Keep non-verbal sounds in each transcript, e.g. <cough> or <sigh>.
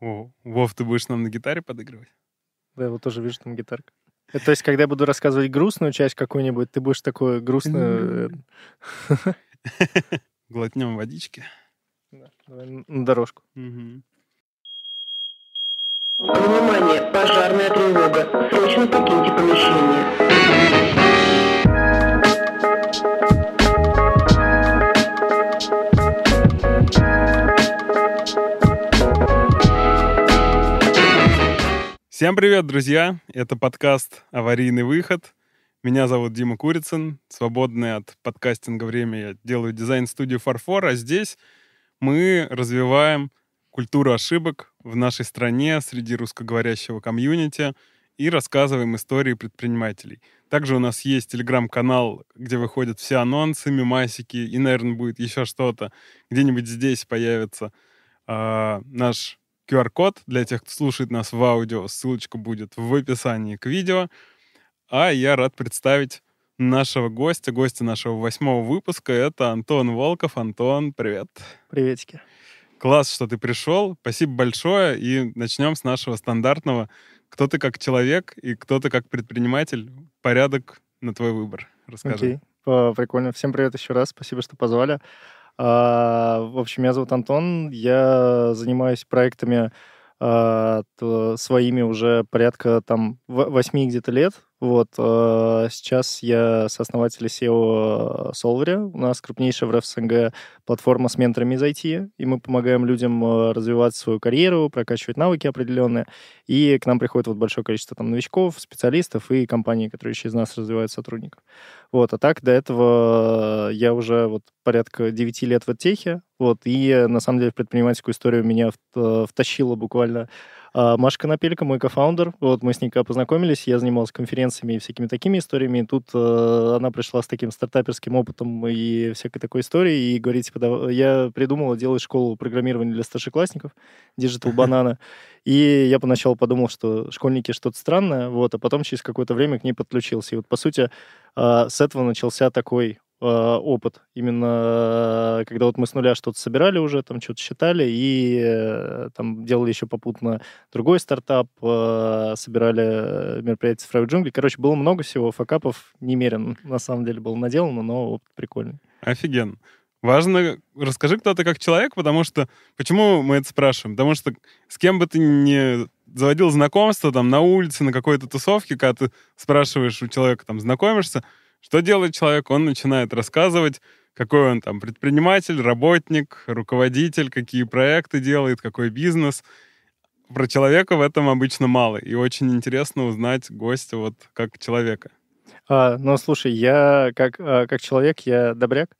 О, Вов, ты будешь нам на гитаре подыгрывать? Да, я вот тоже вижу там гитарка. Это, то есть, когда я буду рассказывать грустную часть какую-нибудь, ты будешь такое грустную... э, <laughs> Глотнем водички. да, давай на дорожку. Мгм. Внимание, пожарная тревога. Срочно покиньте помещение. Всем привет, друзья! Это подкаст «Аварийный выход». Меня зовут Дима Курицын. Свободное от подкастинга время я делаю дизайн-студию «Фарфор», а здесь мы развиваем культуру ошибок в нашей стране среди русскоговорящего комьюнити и рассказываем истории предпринимателей. Также у нас есть телеграм-канал, где выходят все анонсы, мемасики, и, наверное, будет еще что-то. Где-нибудь здесь появится а, наш QR-код для тех, кто слушает нас в аудио. Ссылочка будет в описании к видео. А я рад представить нашего гостя, гостя нашего восьмого выпуска. Это Антон Волков. Антон, привет. Приветики. Класс, что ты пришел. Спасибо большое. И начнем с нашего стандартного. Кто ты как человек и кто ты как предприниматель. Порядок на твой выбор. Расскажи. Окей, прикольно. Всем привет еще раз, спасибо, что позвали. А, в общем, меня зовут Антон, я занимаюсь проектами а, своими уже порядка там восьми где-то лет. Вот, а, сейчас я сооснователь SEO Solver. У нас крупнейшая в РФСНГ платформа с менторами из IT, и мы помогаем людям а, развивать свою карьеру, прокачивать навыки определенные. И к нам приходит вот большое количество там новичков, специалистов и компаний, которые через нас развивают сотрудников. Вот, а так до этого я уже вот порядка 9 лет в техе, вот, и на самом деле предпринимательскую историю меня в- втащила буквально Маша Конопелька, мой кофаундер. Вот мы с ней познакомились, я занимался конференциями и всякими такими историями. И тут э, она пришла с таким стартаперским опытом и всякой такой историей, и говорит, типа, «Да, я придумала делать школу программирования для старшеклассников, Digital Banana. И я поначалу подумал, что школьники что-то странное, вот, а потом через какое-то время к ней подключился. И вот, по сути, а, с этого начался такой а, опыт. Именно э, когда вот мы с нуля что-то собирали уже, там что-то считали, и э, там делали еще попутно другой стартап, э, собирали э, мероприятия цифровой джунгли. Короче, было много всего, факапов немерено, на самом деле, было наделано, но опыт прикольный. Офигенно. Важно, расскажи, кто ты как человек, потому что... Почему мы это спрашиваем? Потому что с кем бы ты ни заводил знакомство там на улице, на какой-то тусовке, когда ты спрашиваешь у человека, там, знакомишься, что делает человек, он начинает рассказывать, какой он там предприниматель, работник, руководитель, какие проекты делает, какой бизнес. Про человека в этом обычно мало. И очень интересно узнать гостя вот как человека. А, ну, слушай, я как, а, как человек, я добряк.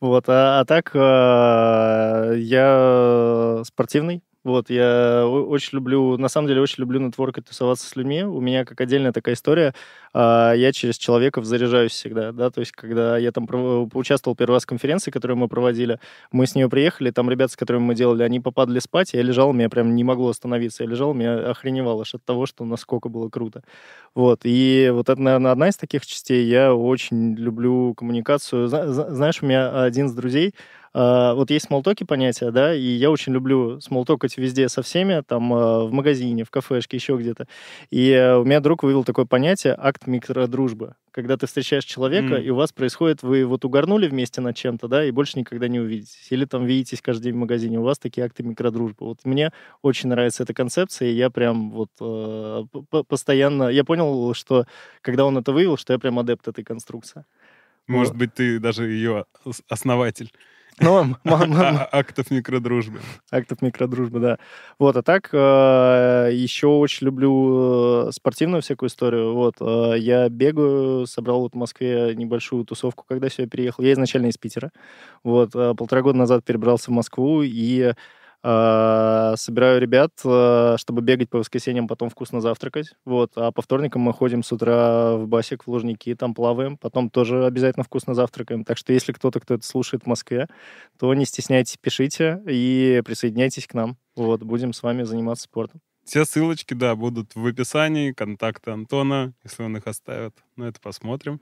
Вот, а, а так а, я спортивный. Вот, я очень люблю, на самом деле, очень люблю нетворкать, тусоваться с людьми. У меня как отдельная такая история. а, Я через человеков заряжаюсь всегда, да, то есть, когда я там поучаствовал первый раз в конференции, которую мы проводили, мы с нее приехали, там ребята, с которыми мы делали, они попадали спать, я лежал, меня прям не могло остановиться, я лежал, меня охреневал аж от того, что насколько было круто. Вот, и вот это, наверное, одна из таких частей. Я очень люблю коммуникацию. Зна- зна- Знаешь, у меня один из друзей, а, вот есть смолтоки понятия, да, и я очень люблю смолтокать везде со всеми, там, а, в магазине, в кафешке, еще где-то. И э, у меня друг вывел такое понятие акт микродружбы. Когда ты встречаешь человека, М. и у вас происходит, вы вот угорнули вместе над чем-то, да, и больше никогда не увидитесь. Или там видитесь каждый день в магазине, у вас такие акты микродружбы. Вот мне очень нравится эта концепция, и я прям вот э, постоянно... Я понял, что когда он это вывел, что я прям адепт этой конструкции. Может быть, ты даже ее ос- основатель Ну, м- а- актов микродружбы. актов микродружбы, да. Вот, а так э, еще очень люблю э, спортивную всякую историю. Вот, э, я бегаю, собрал вот в Москве небольшую тусовку, когда сюда переехал. Я изначально из Питера. Вот, полтора года назад перебрался в Москву и собираю ребят, э, чтобы бегать по воскресеньям, потом вкусно завтракать. Вот, а по вторникам мы ходим с утра в басик, в Лужники, там плаваем, потом тоже обязательно вкусно завтракаем. Так что если кто-то, кто это слушает в Москве, то не стесняйтесь, пишите и присоединяйтесь к нам. Вот, будем с вами заниматься спортом. Все ссылочки, да, будут в описании, контакты Антона, если он их оставит. Ну, это посмотрим.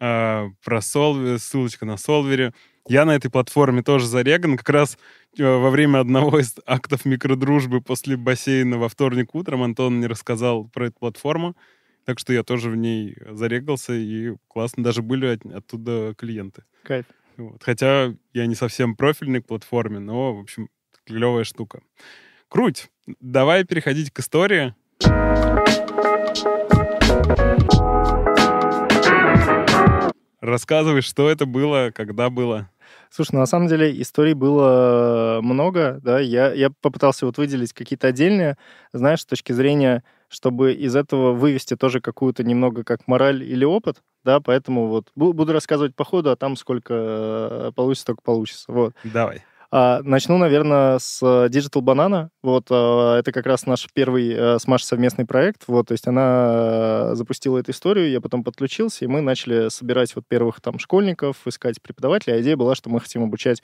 А, про Солвер, ссылочка на Солвере. Я на этой платформе тоже зареган. Как раз во время одного из актов микродружбы после бассейна во вторник утром Антон мне рассказал про эту платформу, так что я тоже в ней зарегался, и классно, даже были от- оттуда клиенты. Кайф. Вот. Хотя я не совсем профильный к платформе, но, в общем, клевая штука. Круть! Давай переходить к истории. Рассказывай, что это было, когда было. Слушай, ну, на самом деле историй было много, да, я, я попытался вот выделить какие-то отдельные, знаешь, с точки зрения, чтобы из этого вывести тоже какую-то немного как мораль или опыт, да, поэтому вот бу- буду рассказывать по ходу, а там сколько э, получится, только получится, вот. Давай. А, начну, наверное, с э, Digital Banana. Вот а, это как раз наш первый э, с Машей совместный проект. Вот, то есть она э, запустила эту историю, я потом подключился, и мы начали собирать вот первых там школьников, искать преподавателей. А идея была, что мы хотим обучать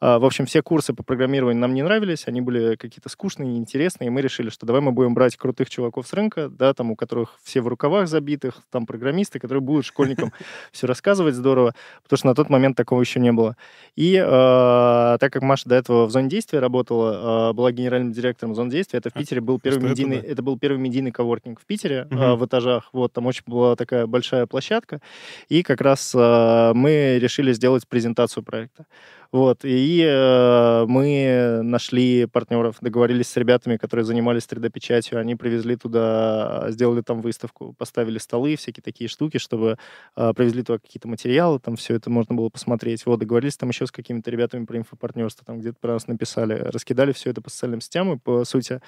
В общем, все курсы по программированию нам не нравились, они были какие-то скучные, неинтересные, и мы решили, что давай мы будем брать крутых чуваков с рынка, да, там, у которых все в рукавах забитых, там, программисты, которые будут школьникам <laughs> все рассказывать здорово, потому что на тот момент такого еще не было. И э, так как Маша до этого в зоне действия работала, э, была генеральным директором зоны действия, это в А, Питере был первый что это, медийный, да? это был первый медийный коворкинг в Питере э, Мгм. в этажах, вот, там очень была такая большая площадка, и как раз э, мы решили сделать презентацию проекта. Вот, и э, мы нашли партнеров, договорились с ребятами, которые занимались 3D-печатью, они привезли туда, сделали там выставку, поставили столы, всякие такие штуки, чтобы э, привезли туда какие-то материалы, там все это можно было посмотреть. Вот, договорились там еще с какими-то ребятами про инфопартнерство, там где-то про нас написали, раскидали все это по социальным сетям, и, по сути,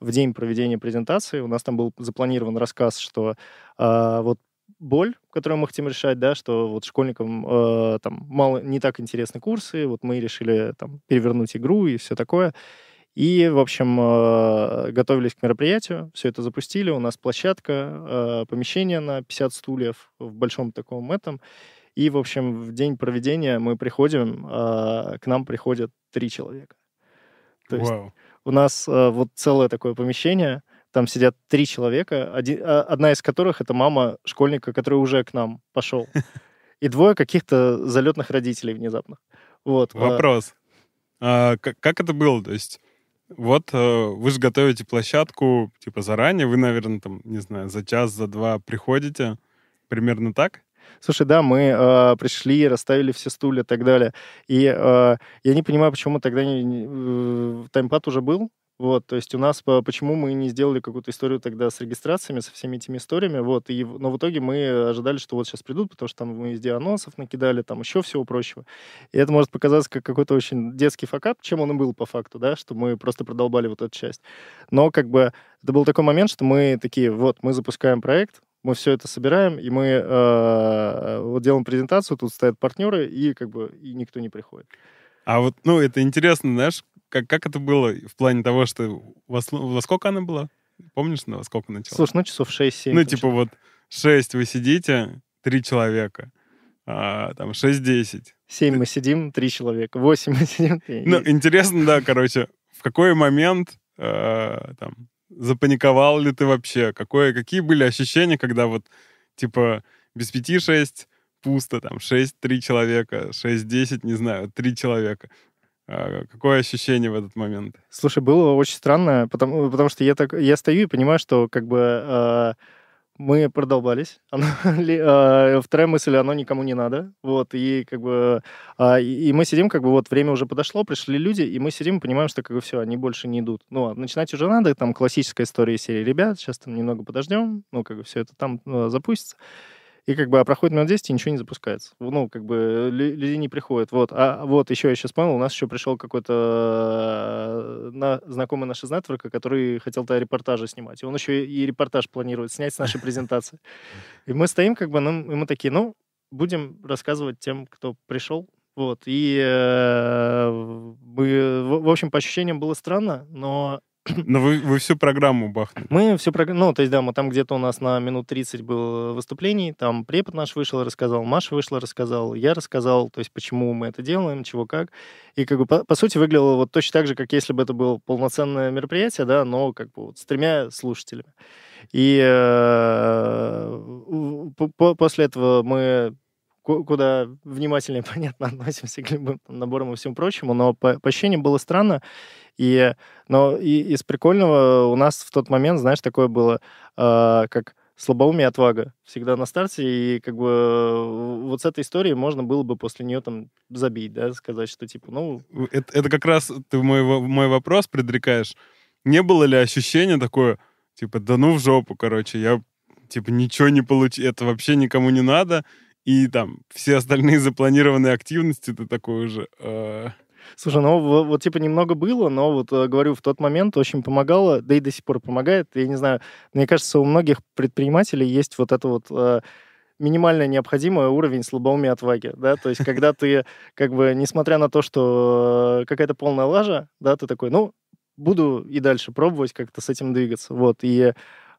в день проведения презентации у нас там был запланирован рассказ, что э, вот боль, которую мы хотим решать, да, что вот школьникам э, там мало не так интересны курсы, вот мы решили там перевернуть игру и все такое. И, в общем, э, готовились к мероприятию, все это запустили, у нас площадка, э, помещение на 50 стульев в большом таком этом. И, в общем, в день проведения мы приходим, э, к нам приходят три человека. То есть Вау. у нас э, вот целое такое помещение, там сидят три человека, один- а, одна из которых это мама школьника, который уже к нам пошел, и двое каких-то залетных родителей внезапно. Вот. а, Вопрос. А, как, как это было? То есть, вот э, вы же готовите площадку, типа, заранее, вы, наверное, там, не знаю, за час, за два приходите, примерно так? Слушай, да, мы э, пришли, расставили все стулья и так далее. И э, я не понимаю, почему мы тогда не, не- э, таймпад уже был. Вот, то есть у нас, по- почему мы не сделали какую-то историю тогда с регистрациями, со всеми этими историями, вот, и, но в итоге мы ожидали, что вот сейчас придут, потому что там мы везде анонсов накидали, там еще всего прочего. И это может показаться как какой-то очень детский факап, чем он и был по факту, да, что мы просто продолбали вот эту часть. Но как бы это был такой момент, что мы такие, вот, мы запускаем проект, мы все это собираем, и мы э, вот делаем презентацию, тут стоят партнеры, и как бы и никто не приходит. А вот, ну, это интересно, знаешь, как, как это было в плане того, что во, во сколько она была? Помнишь, на во сколько начала? Слушай, ну часов 6-7. ну, типа вот 6 вы сидите, три человека, а, там 6-10. 7 мы сидим, 3 человека, 8 мы сидим. <laughs> Ну, интересно, да, короче, в какой момент э, там запаниковал ли ты вообще? Какое, какие были ощущения, когда вот, типа, без пяти шесть пусто, там, шесть, три человека, шесть, десять, не знаю, три человека. А, какое ощущение в этот момент? Слушай, было очень странно, потому, потому что я, так, я стою и понимаю, что как бы э, мы продолбались. <laughs> Оно э, вторая мысль, оно никому не надо. Вот, и как бы... а, и, мы сидим, как бы вот время уже подошло, пришли люди, и мы сидим и понимаем, что как бы все, они больше не идут. Ну, начинать уже надо, там классическая история серии «Ребят, сейчас там немного подождем», ну, как бы все это там э, запустится. И как бы а проходит минут 10, и ничего не запускается. Ну, как бы лю- люди не приходят. Вот. А вот еще я сейчас понял, у нас еще пришел какой-то э, на, знакомый наш из нетворка, который хотел то репортажи снимать. И он еще и репортаж планирует снять с нашей <laughs> презентации. И мы стоим, как бы, ну, и мы такие, ну, будем рассказывать тем, кто пришел. Вот. И э, мы, в, в общем, по ощущениям было странно, но <coughs> Но вы, вы всю программу бахнули. мы все про... Ну, то есть, да, мы там где-то у нас на минут 30 было выступлений, там препод наш вышел, рассказал, Маша вышла, рассказал, я рассказал, то есть, почему мы это делаем, чего как. И, как бы, по, по сути, выглядело вот точно так же, как если бы это было полноценное мероприятие, да, но, как бы, вот, с тремя слушателями. И э, по- по- после этого мы куда внимательнее, <laughs> понятно, относимся к любым там, наборам и всему прочему, но по, по ощущениям было странно. И, но и, из прикольного у нас в тот момент, знаешь, такое было, э, как слабоумие отвага всегда на старте, и как бы э, вот с этой историей можно было бы после нее там забить, да, сказать, что типа, ну... Это, это как раз ты мой, мой вопрос предрекаешь. Не было ли ощущения такое, типа, да ну в жопу, короче, я, типа, ничего не получил, это вообще никому не надо, и там все остальные запланированные активности, ты такой уже... э, Слушай, ну вот, вот, типа немного было, но вот э, говорю, в тот момент очень помогало, да и до сих пор помогает. Я не знаю, мне кажется, у многих предпринимателей есть вот это вот э, минимально необходимый уровень слабоумия отваги, да, то есть когда ты как бы, несмотря на то, что э, какая-то полная лажа, да, ты такой, ну, буду и дальше пробовать как-то с этим двигаться, вот, и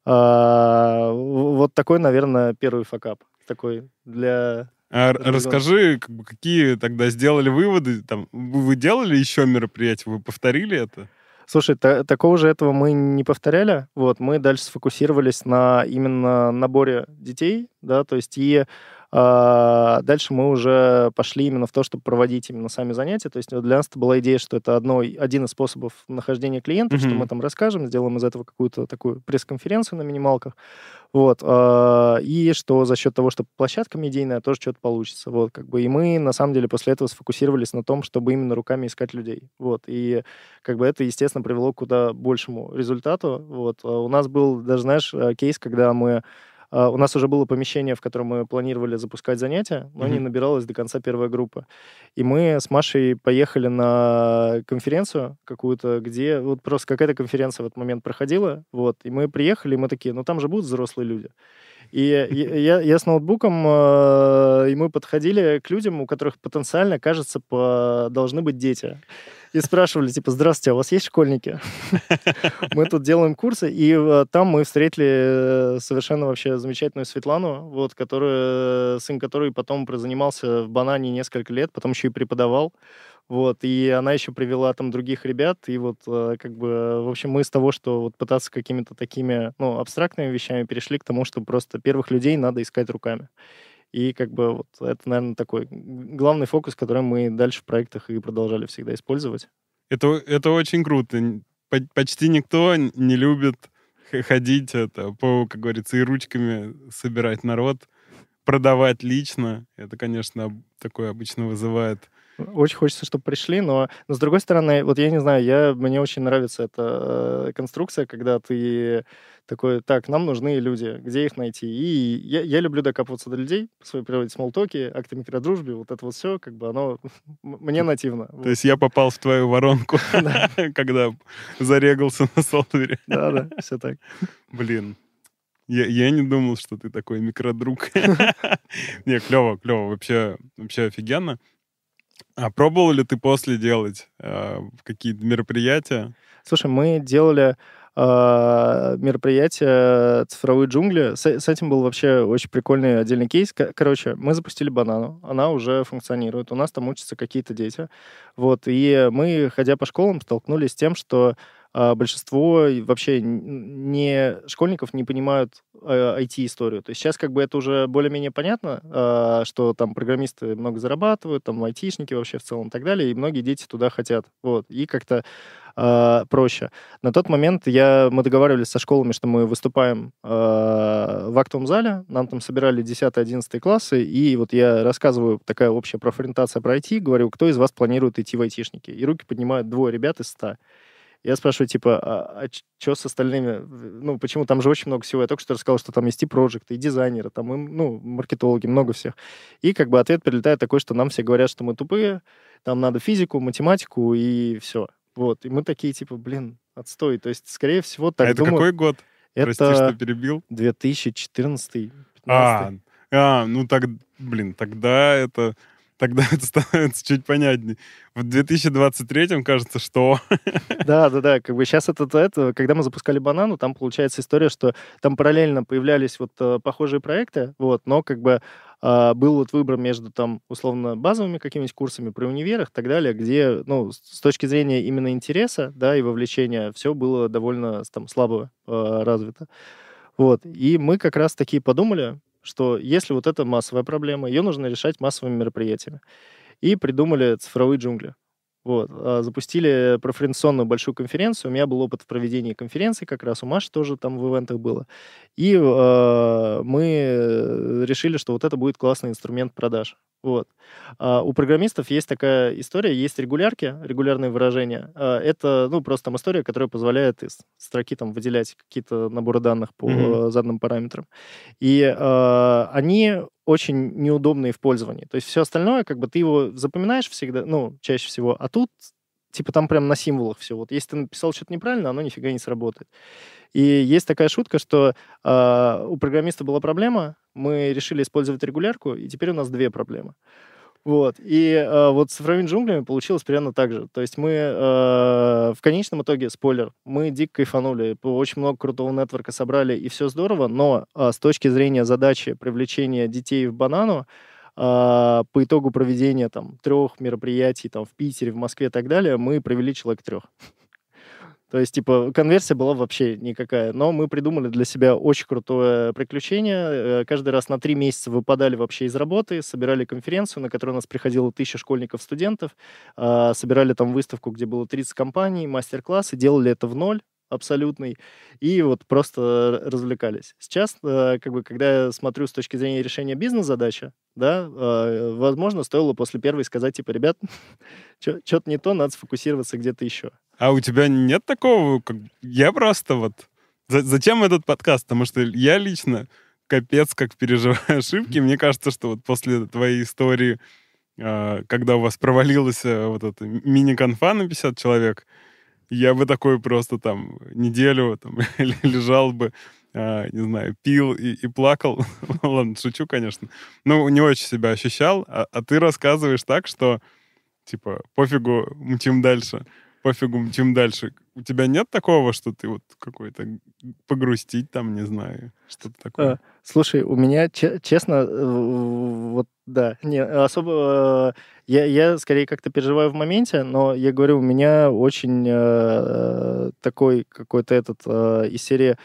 а, вот такой, наверное, первый факап, такой для А расскажи, как бы, какие тогда сделали выводы? Там, вы делали еще мероприятия? Вы повторили это? Слушай, та- такого же этого мы не повторяли. Вот, мы дальше сфокусировались на именно наборе детей, да, то есть и а, дальше мы уже пошли именно в то, чтобы проводить именно сами занятия. То есть для нас это была идея, что это одно, один из способов нахождения клиентов, что Мгм. мы там расскажем, сделаем из этого какую-то такую пресс-конференцию на минималках. Вот. а, И что за счет того, что площадка медийная, тоже что-то получится. Вот, как бы. И мы, на самом деле, после этого сфокусировались на том, чтобы именно руками искать людей. Вот. И как бы это, естественно, привело к куда большему результату. Вот. А У нас был даже, знаешь, э, кейс, когда мы у нас уже было помещение, в котором мы планировали запускать занятия, но не Мгм. набиралась до конца первая группа. И мы с Машей поехали на конференцию какую-то, где вот просто какая-то конференция в этот момент проходила, вот, и мы приехали, и мы такие, ну там же будут взрослые люди. И я, я- с ноутбуком, э, и мы подходили к людям, у которых потенциально, кажется, по- должны быть дети. И спрашивали, типа, здравствуйте, а у вас есть школьники? <laughs> Мы тут делаем курсы, и э, там мы встретили э, совершенно вообще замечательную Светлану, вот, которая, сын которой потом прозанимался в Банане несколько лет, потом еще и преподавал. Вот, и она еще привела там других ребят, и вот э, как бы, в общем, мы с того, что вот пытаться какими-то такими, ну, абстрактными вещами перешли к тому, что просто первых людей надо искать руками. И как бы вот это, наверное, такой главный фокус, который мы дальше в проектах и продолжали всегда использовать. Это, это очень круто. Почти никто не любит ходить, это, по, как говорится, и ручками собирать народ, продавать лично. Это, конечно, такое обычно вызывает Очень хочется, чтобы пришли, но, но с другой стороны, вот я не знаю, я, мне очень нравится эта э, конструкция, когда ты такой, так, нам нужны люди, где их найти? И я, я люблю докапываться до людей по своей природе, смолтоки, акты микродружбы, вот это вот все, как бы оно <laughs> мне нативно. То есть я попал в твою воронку, <laughs> Да. <laughs> когда зарегался на Солвере. Да, да, все так. Блин. Я, я не думал, что ты такой микродруг. Не, клево, клево. Вообще, вообще офигенно. А пробовал ли ты после делать э, какие-то мероприятия? Слушай, мы делали э, мероприятие «Цифровые джунгли». С, с этим был вообще очень прикольный отдельный кейс. Короче, мы запустили банану, она уже функционирует, у нас там учатся какие-то дети. Вот, и мы, ходя по школам, столкнулись с тем, что а, большинство вообще не школьников не понимают э, IT-историю. То есть сейчас как бы это уже более-менее понятно, а, что там программисты много зарабатывают, там айтишники вообще в целом и так далее, и многие дети туда хотят. Вот, и как-то а, проще. На тот момент я, мы договаривались со школами, что мы выступаем а, в актовом зале, нам там собирали 10-11 классы, и вот я рассказываю, такая общая профориентация про IT, говорю, кто из вас планирует идти в айтишники? И руки поднимают двое ребят из 100. Я спрашиваю, типа, а, что с остальными? Ну, почему там же очень много всего? Я только что рассказал, что там есть и проекты, и дизайнеры, там, и, ну, маркетологи, много всех. И как бы ответ прилетает такой, что нам все говорят, что мы тупые, там надо физику, математику и все. Вот. И мы такие, типа, блин, отстой. То есть, скорее всего, так а это думаю, какой год? Прости, это что перебил. 2014 15 А, а, ну так, блин, тогда это, тогда это становится чуть понятнее. В 2023 кажется, что... Да, да, да. Как бы сейчас это, это, когда мы запускали банану, там получается история, что там параллельно появлялись вот э, похожие проекты, вот, но как бы а, был вот выбор между там условно базовыми какими-нибудь курсами при универах и так далее, где, ну, с точки зрения именно интереса, да, и вовлечения, все было довольно там слабо э, развито. Вот. И мы как раз таки подумали, что если вот это массовая проблема, ее нужно решать массовыми мероприятиями. И придумали цифровые джунгли. Вот. а, Запустили профориентационную большую конференцию. У меня был опыт в проведении конференции, как раз у Маши тоже там в ивентах было. И э, мы решили, что вот это будет классный инструмент продаж. Вот. А у программистов есть такая история, есть регулярки, регулярные выражения. А, это, ну, просто там история, которая позволяет из строки там выделять какие-то наборы данных по э, заданным параметрам. И э, они очень неудобные в пользовании. То есть все остальное, как бы ты его запоминаешь всегда, ну, чаще всего, а тут типа там прям на символах все. Вот если ты написал что-то неправильно, оно нифига не сработает. И есть такая шутка, что э, у программиста была проблема, мы решили использовать регулярку, и теперь у нас две проблемы. Вот. И э, вот с цифровыми джунглями получилось примерно так же. То есть мы э, в конечном итоге, спойлер, мы дико кайфанули, очень много крутого нетворка собрали, и все здорово, но э, с точки зрения задачи привлечения детей в банану, по итогу проведения там трех мероприятий там в Питере, в Москве и так далее, мы провели человек трех. <laughs> То есть, типа, конверсия была вообще никакая. Но мы придумали для себя очень крутое приключение. Э, Каждый раз на три месяца выпадали вообще из работы, собирали конференцию, на которой у нас приходило тысяча школьников, студентов, а, собирали там выставку, где было 30 компаний, мастер-классы, делали это в ноль абсолютный, и вот просто развлекались. Сейчас, э, как бы, когда я смотрю с точки зрения решения бизнес-задачи, да, э, возможно, стоило после первой сказать, типа, ребят, <laughs> что-то не то, надо сфокусироваться где-то еще. А у тебя нет такого, как... я просто вот... За- Зачем этот подкаст? Потому что я лично капец как переживаю <laughs> ошибки. Мне кажется, что вот после твоей истории, а, когда у вас провалилась э, вот эта мини-конфа на 50 человек, я бы такой просто там неделю там, <laughs> лежал бы, а, не знаю, пил и, и плакал. <laughs> Ладно, шучу, конечно. Ну, не очень себя ощущал. А, а ты рассказываешь так, что типа пофигу, мчим дальше пофигу, мчим дальше. У тебя нет такого, что ты вот какой-то погрустить там, не знаю, что-то такое? А, Слушай, у меня, че- честно, э, вот да, не особо. э, Я, я скорее как-то переживаю в моменте, но я говорю, у меня очень э, такой какой-то этот э, из серии.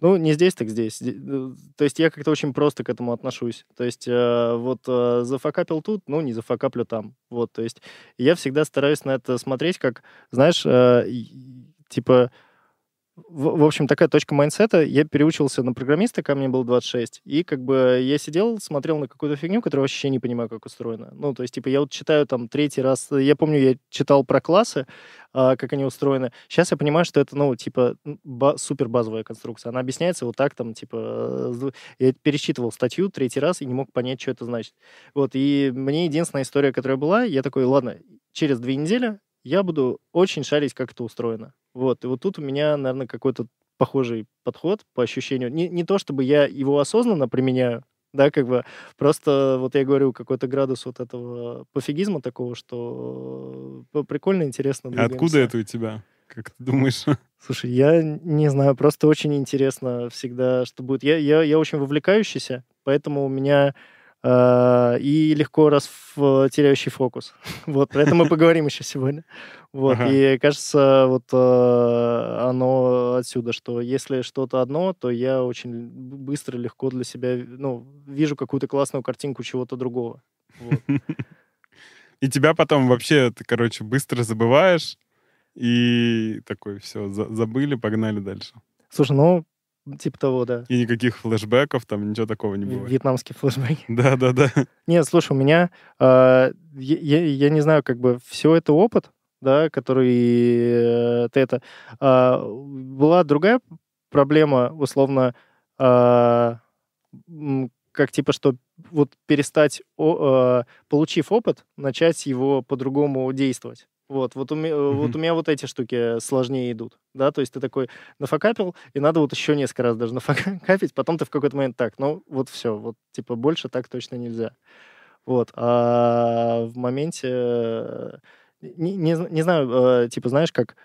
Ну, не здесь, так здесь. Де- э, То есть я как-то очень просто к этому отношусь. То есть э, вот э, зафакапил тут, ну, не зафакаплю там. Вот, то есть я всегда стараюсь на это смотреть как, знаешь, э, типа, в, в общем, такая точка майндсета. Я переучился на программиста, когда мне было 26, и как бы я сидел, смотрел на какую-то фигню, которую вообще не понимаю, как устроена. Ну, то есть, типа, я вот читаю там третий раз, я помню, я читал про классы, а, как они устроены. Сейчас я понимаю, что это, ну, типа, ба- супер базовая конструкция. Она объясняется вот так, там, типа, э, я перечитывал статью третий раз и не мог понять, что это значит. Вот, и мне единственная история, которая была, я такой, ладно, через две недели я буду очень шарить, как это устроено. Вот, и вот тут у меня, наверное, какой-то похожий подход по ощущению. Не, не то, чтобы я его осознанно применяю, да, как бы, просто, вот я говорю, какой-то градус вот этого пофигизма такого, что э, прикольно, интересно А откуда это у тебя? Как ты думаешь? <laughs> Слушай, я не знаю, просто очень интересно всегда, что будет. Я, я, я очень вовлекающийся, поэтому у меня и легко раз теряющий фокус. <laughs> Вот, про это мы поговорим еще сегодня. Вот, Ага. и кажется, вот э, оно отсюда, что если что-то одно, то я очень быстро, легко для себя, ну, вижу какую-то классную картинку чего-то другого. Вот. <laughs> И тебя потом вообще, ты, короче, быстро забываешь, и такой, все, забыли, погнали дальше. Слушай, ну, типа того, да. И никаких флешбеков, там ничего такого не бывает. Вьетнамские флешбеки. <laughs> Да-да-да. Нет, слушай, у меня, э, я, я- не знаю, как бы все это опыт, да, который э, ты это... а, была другая проблема, условно, м, как типа, что вот перестать, о- э, получив опыт, начать его по-другому действовать. Вот, вот у, ме- э, вот у меня вот эти штуки сложнее идут, да, то есть ты такой нафакапил, и надо вот еще несколько раз даже <laughs> нафакапить, потом ты в какой-то момент так, ну вот все, вот типа больше так точно нельзя. Вот, а в моменте, э, не, не, не знаю, э, типа знаешь, как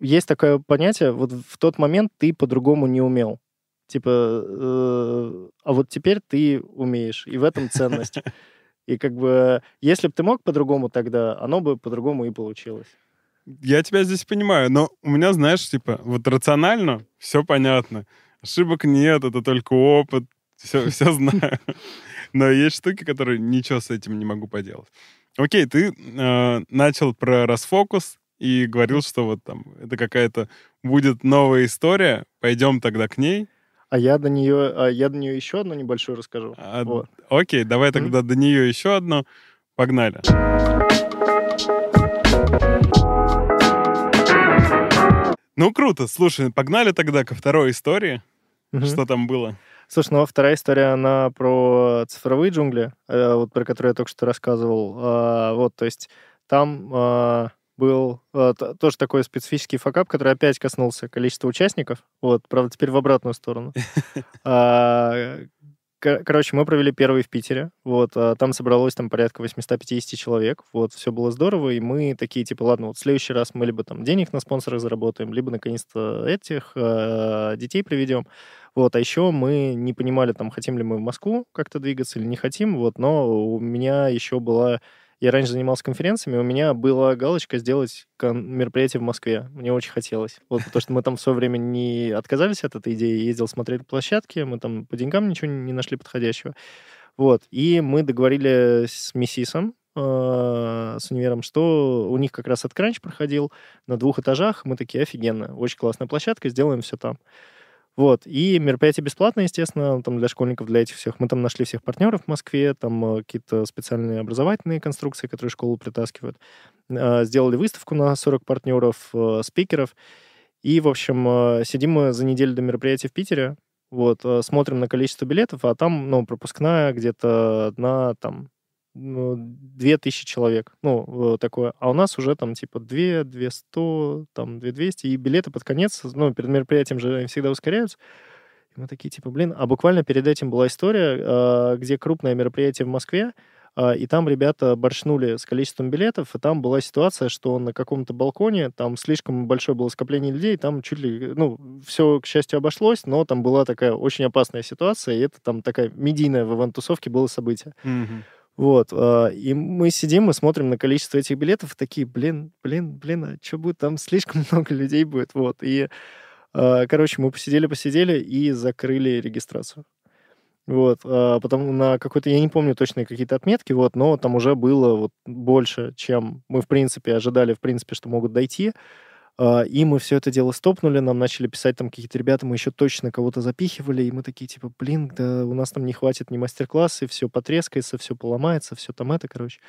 есть такое понятие, вот в тот момент ты по-другому не умел. Типа, э, а вот теперь ты умеешь, и в этом <laughs> ценность. И как бы, если бы ты мог по-другому тогда, оно бы по-другому и получилось. Я тебя здесь понимаю, но у меня, знаешь, типа, вот рационально все понятно. ошибок нет, это только опыт, все, все <laughs> знаю. Но есть штуки, которые ничего с этим не могу поделать. Окей, ты э, начал про расфокус и говорил, что вот там это какая-то будет новая история, пойдем тогда к ней. А я до нее, а я до нее еще одну небольшую расскажу. А, Вот. Окей, давай тогда до нее еще одну. Погнали. Ну, круто. Слушай, погнали тогда ко второй истории. Мгм. Что там было? Слушай, ну а вторая история, она про цифровые джунгли, э, вот про которые я только что рассказывал. А, вот, то есть там а, был т- тоже такой специфический факап, который опять коснулся количества участников. Вот, правда, теперь в обратную сторону. <laughs> А, ко- Короче, мы провели первый в Питере. Вот, а там собралось там порядка 850 человек. Вот, все было здорово, и мы такие, типа, ладно, вот в следующий раз мы либо там денег на спонсорах заработаем, либо наконец-то этих а, детей приведем. Вот, а еще мы не понимали, там, хотим ли мы в Москву как-то двигаться или не хотим, вот, но у меня еще была... Я раньше занимался конференциями, у меня была галочка сделать мероприятие в Москве. Мне очень хотелось. Вот, потому что мы там в свое время не отказались от этой идеи, ездил смотреть площадки, мы там по деньгам ничего не нашли подходящего. Вот, и мы договорились с Миссисом, э, с универом, что у них как раз откранч проходил на двух этажах. Мы такие, офигенно, очень классная площадка, сделаем все там. Вот, и мероприятие бесплатное, естественно, там для школьников, для этих всех. Мы там нашли всех партнеров в Москве, там э, какие-то специальные образовательные конструкции, которые школу притаскивают. Э, Сделали выставку на 40 партнеров, э, спикеров. И, в общем, сидим мы за неделю до мероприятия в Питере, вот, смотрим на количество билетов, а там, ну, пропускная где-то одна, там, 2000 человек, ну, э, такое. А у нас уже там типа 2, 200, там 2200, и билеты под конец, ну, перед мероприятием же они всегда ускоряются. И мы такие, типа, блин, а буквально перед этим была история, э, где крупное мероприятие в Москве, а, и там ребята боршнули с количеством билетов, и там была ситуация, что на каком-то балконе там слишком большое было скопление людей, там чуть ли, ну, все, к счастью, обошлось, но там была такая очень опасная ситуация, и это там такая медийная в ивент-тусовке было событие. Мгм. Вот, а, и мы сидим, мы смотрим на количество этих билетов, и такие, блин, блин, блин, а что будет, там слишком <laughs> много людей будет, вот, и, а, короче, мы посидели-посидели и закрыли регистрацию. Вот, а, потом на какой-то, я не помню точно какие-то отметки, вот, но там уже было вот больше, чем мы, в принципе, ожидали, в принципе, что могут дойти. А, И мы все это дело стопнули, нам начали писать там какие-то ребята, мы еще точно кого-то запихивали, и мы такие, типа, блин, да у нас там не хватит ни мастер-класса, все потрескается, все поломается, все там это, короче.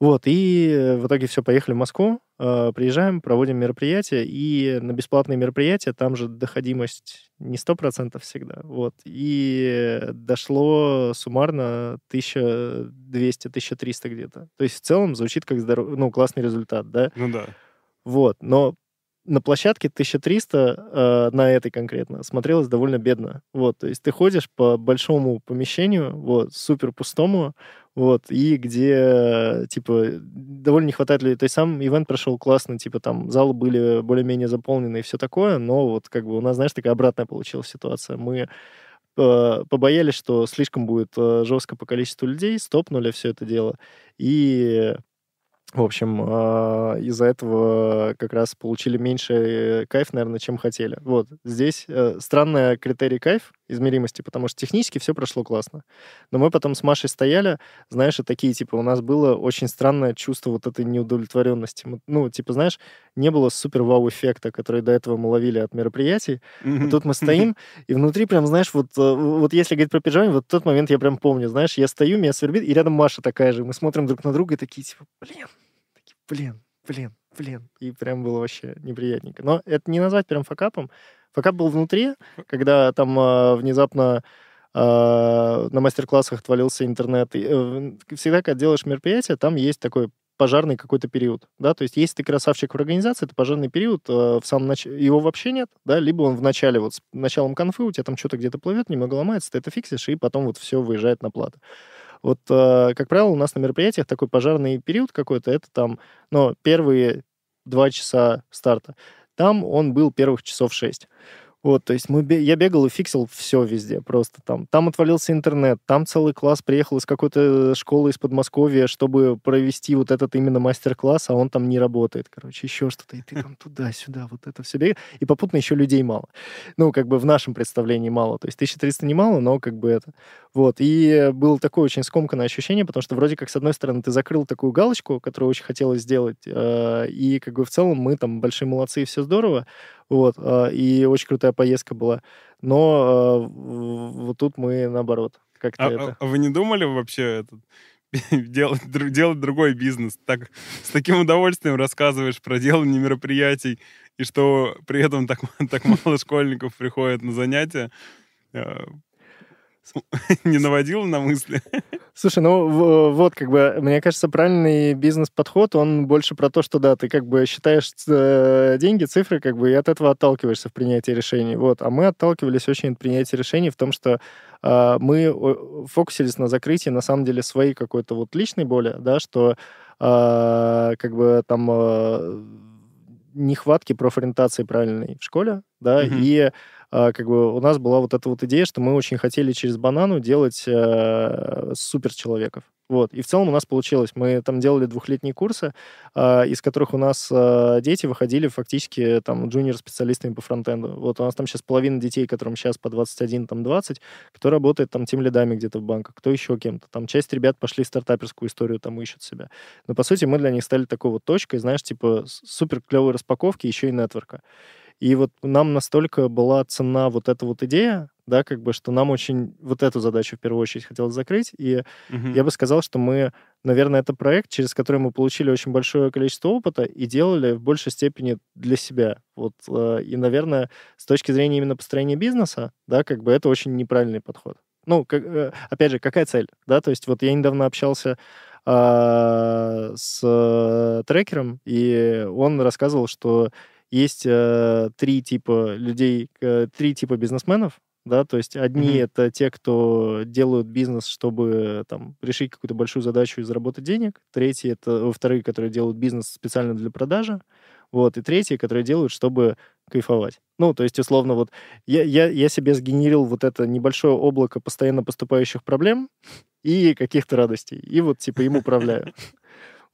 Вот, и в итоге все, поехали в Москву, а, приезжаем, проводим мероприятие, и на бесплатные мероприятия там же доходимость не 100% всегда, вот, и дошло суммарно 1200-1300 где-то. То есть в целом звучит как здоров... ну, классный результат, да? Ну да. Вот, но на площадке 1300 э, на этой конкретно смотрелось довольно бедно. Вот, то есть ты ходишь по большому помещению, вот, супер пустому, вот, и где, типа, довольно не хватает людей. То есть сам ивент прошел классно, типа, там залы были более-менее заполнены и все такое, но вот как бы у нас, знаешь, такая обратная получилась ситуация. Мы э, побоялись, что слишком будет э, жестко по количеству людей, стопнули все это дело, и в общем, а, из-за этого как раз получили меньше кайф, наверное, чем хотели. Вот. Здесь э, странный критерий кайф измеримости, потому что технически все прошло классно. Но мы потом с Машей стояли, знаешь, и такие, типа, у нас было очень странное чувство вот этой неудовлетворенности. Ну, типа, знаешь, не было супер-вау-эффекта, который до этого мы ловили от мероприятий. Мгм. И тут мы <laughs> стоим, и внутри прям, знаешь, вот, э, вот если говорить про переживания, вот тот момент я прям помню, знаешь, я стою, меня свербит, и рядом Маша такая же, мы смотрим друг на друга и такие, типа, блин, блин, блин, блин. И прям было вообще неприятненько. Но это не назвать прям факапом. Факап был внутри, когда там э, внезапно э, на мастер-классах отвалился интернет. И, э, всегда, когда делаешь мероприятие, там есть такой пожарный какой-то период, да, то есть если ты красавчик в организации, это пожарный период, э, в самом нач... его вообще нет, да, либо он в начале, вот с началом конфы у тебя там что-то где-то плывет, немного ломается, ты это фиксишь, и потом вот все выезжает на плату. Вот, э, как правило, у нас на мероприятиях такой пожарный период какой-то, это там, ну, первые два часа старта. Там он был первых часов шесть. Вот, то есть мы, я бегал и фиксил все везде просто там. Там отвалился интернет, там целый класс приехал из какой-то школы из Подмосковья, чтобы провести вот этот именно мастер-класс, а он там не работает, короче, еще что-то. И ты там туда-сюда, вот это все бегаешь. И попутно еще людей мало. Ну, как бы в нашем представлении мало. То есть 1300 не мало, но как бы это... Вот, и было такое очень скомканное ощущение, потому что вроде как, с одной стороны, ты закрыл такую галочку, которую очень хотелось сделать, э, и как бы в целом мы там большие молодцы, и все здорово, вот, э, и очень крутая поездка была. Но э, вот тут мы наоборот как-то А, это... а- вы не думали вообще этот, <laughs> делать, делать другой бизнес? Так, с таким удовольствием рассказываешь про делание мероприятий, и что при этом так, <laughs> так мало школьников приходят на занятия. <laughs> Не наводил на мысли? Слушай, ну вот как бы, мне кажется, правильный бизнес-подход, он больше про то, что да, ты как бы считаешь э, деньги, цифры, как бы, и от этого отталкиваешься в принятии решений. Вот. А мы отталкивались очень от принятия решений в том, что э, мы фокусились на закрытии, на самом деле, своей какой-то вот личной боли, да, что э, как бы там э, нехватки профориентации правильной в школе, да, Мгм. и как бы у нас была вот эта вот идея, что мы очень хотели через банану делать э, суперчеловеков. Вот. И в целом у нас получилось. Мы там делали двухлетние курсы, а, из которых у нас а, дети выходили фактически там джуниор-специалистами по фронтенду. Вот у нас там сейчас половина детей, которым сейчас по 21, там 20, кто работает там тем лидами где-то в банках, кто еще кем-то. Там часть ребят пошли стартаперскую историю, там ищут себя. Но, по сути, мы для них стали такой вот точкой, знаешь, типа супер клевой распаковки, еще и нетворка. И вот нам настолько была цена вот эта вот идея, да, как бы, что нам очень вот эту задачу в первую очередь хотелось закрыть. И Мгм. я бы сказал, что мы, наверное, это проект, через который мы получили очень большое количество опыта и делали в большей степени для себя. Вот, э, и, наверное, с точки зрения именно построения бизнеса, да, как бы это очень неправильный подход. Ну, как, э, опять же, какая цель, да, то есть вот я недавно общался а, с э, трекером, и он рассказывал, что есть э, три типа людей, э, три типа бизнесменов, да, то есть одни Мгм. это те, кто делают бизнес, чтобы там решить какую-то большую задачу и заработать денег, третьи это, вторые, которые делают бизнес специально для продажи, вот, и третьи, которые делают, чтобы кайфовать. Ну, то есть, условно, вот я, я, я себе сгенерил вот это небольшое облако постоянно поступающих проблем и каких-то радостей, и вот, типа, им управляю. <laughs>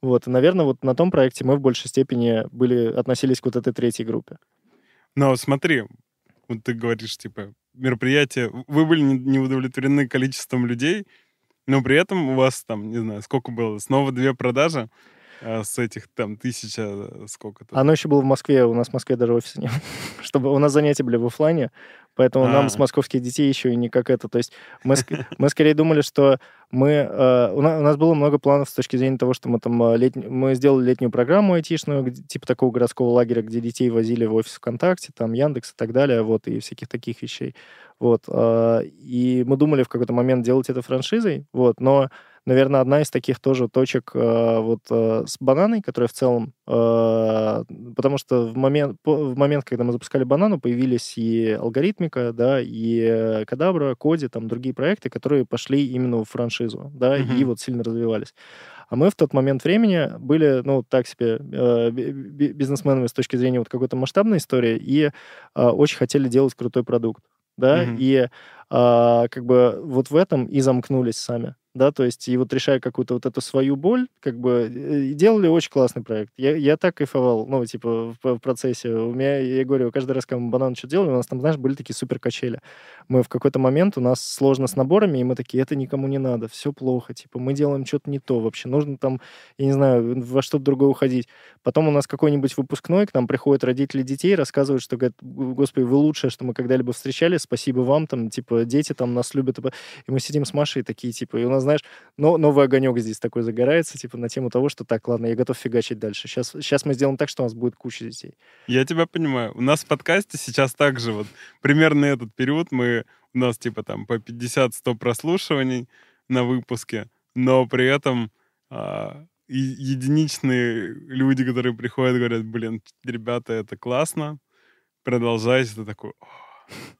Вот, наверное, вот на том проекте мы в большей степени были, относились к вот этой третьей группе. Но смотри, вот ты говоришь, типа, мероприятие, вы были не удовлетворены количеством людей, но при этом у вас там, не знаю, сколько было, снова две продажи с этих там тысяча, э, сколько-то. Оно еще было в Москве, у нас в Москве даже офиса нет. <laughs> Чтобы у нас занятия были в оффлайне, поэтому нам А. с московских детей еще и не как это. То есть мы, <laughs> мы скорее думали, что мы... э, у, на- у нас было много планов с точки зрения того, что мы там э, летний- мы сделали летнюю программу айтишную, где- типа такого городского лагеря, где детей возили в офис ВКонтакте, там Яндекс и так далее, вот, и всяких таких вещей. Вот. э, И мы думали в какой-то момент делать это франшизой, вот, но наверное, одна из таких тоже точек э, вот э, с бананой, которая в целом, э, потому что в момент, в момент, когда мы запускали банану, появились и алгоритмика, да, и э, Кадабра, Коди, там другие проекты, которые пошли именно в франшизу, да, и Мгм. вот сильно развивались. А мы в тот момент времени были, ну, так себе э, би- би- бизнесменами с точки зрения вот какой-то масштабной истории и э, очень хотели делать крутой продукт, да, Мгм. и а, как бы вот в этом и замкнулись сами, да, то есть и вот решая какую-то вот эту свою боль, как бы э, делали очень классный проект. Я, я так кайфовал, ну, типа, в, в процессе. У меня, я говорю, каждый раз, когда мы банан что делали, у нас там, знаешь, были такие супер качели. Мы в какой-то момент, у нас сложно с наборами, и мы такие, это никому не надо, все плохо, типа, мы делаем что-то не то вообще, нужно там, я не знаю, во что-то другое уходить. Потом у нас какой-нибудь выпускной, к нам приходят родители детей, рассказывают, что, говорят, господи, вы лучшее, что мы когда-либо встречали, спасибо вам, там, типа, дети там нас любят. И мы сидим с Машей такие, типа, и у нас, знаешь, но, новый огонек здесь такой загорается, типа, на тему того, что так, ладно, я готов фигачить дальше. Сейчас, сейчас мы сделаем так, что у нас будет куча детей. Я тебя понимаю. У нас в подкасте сейчас также вот примерно этот период мы у нас типа там по 50-100 прослушиваний на выпуске, но при этом а, единичные люди, которые приходят, говорят, блин, ребята, это классно, продолжайте, ты такой, «О,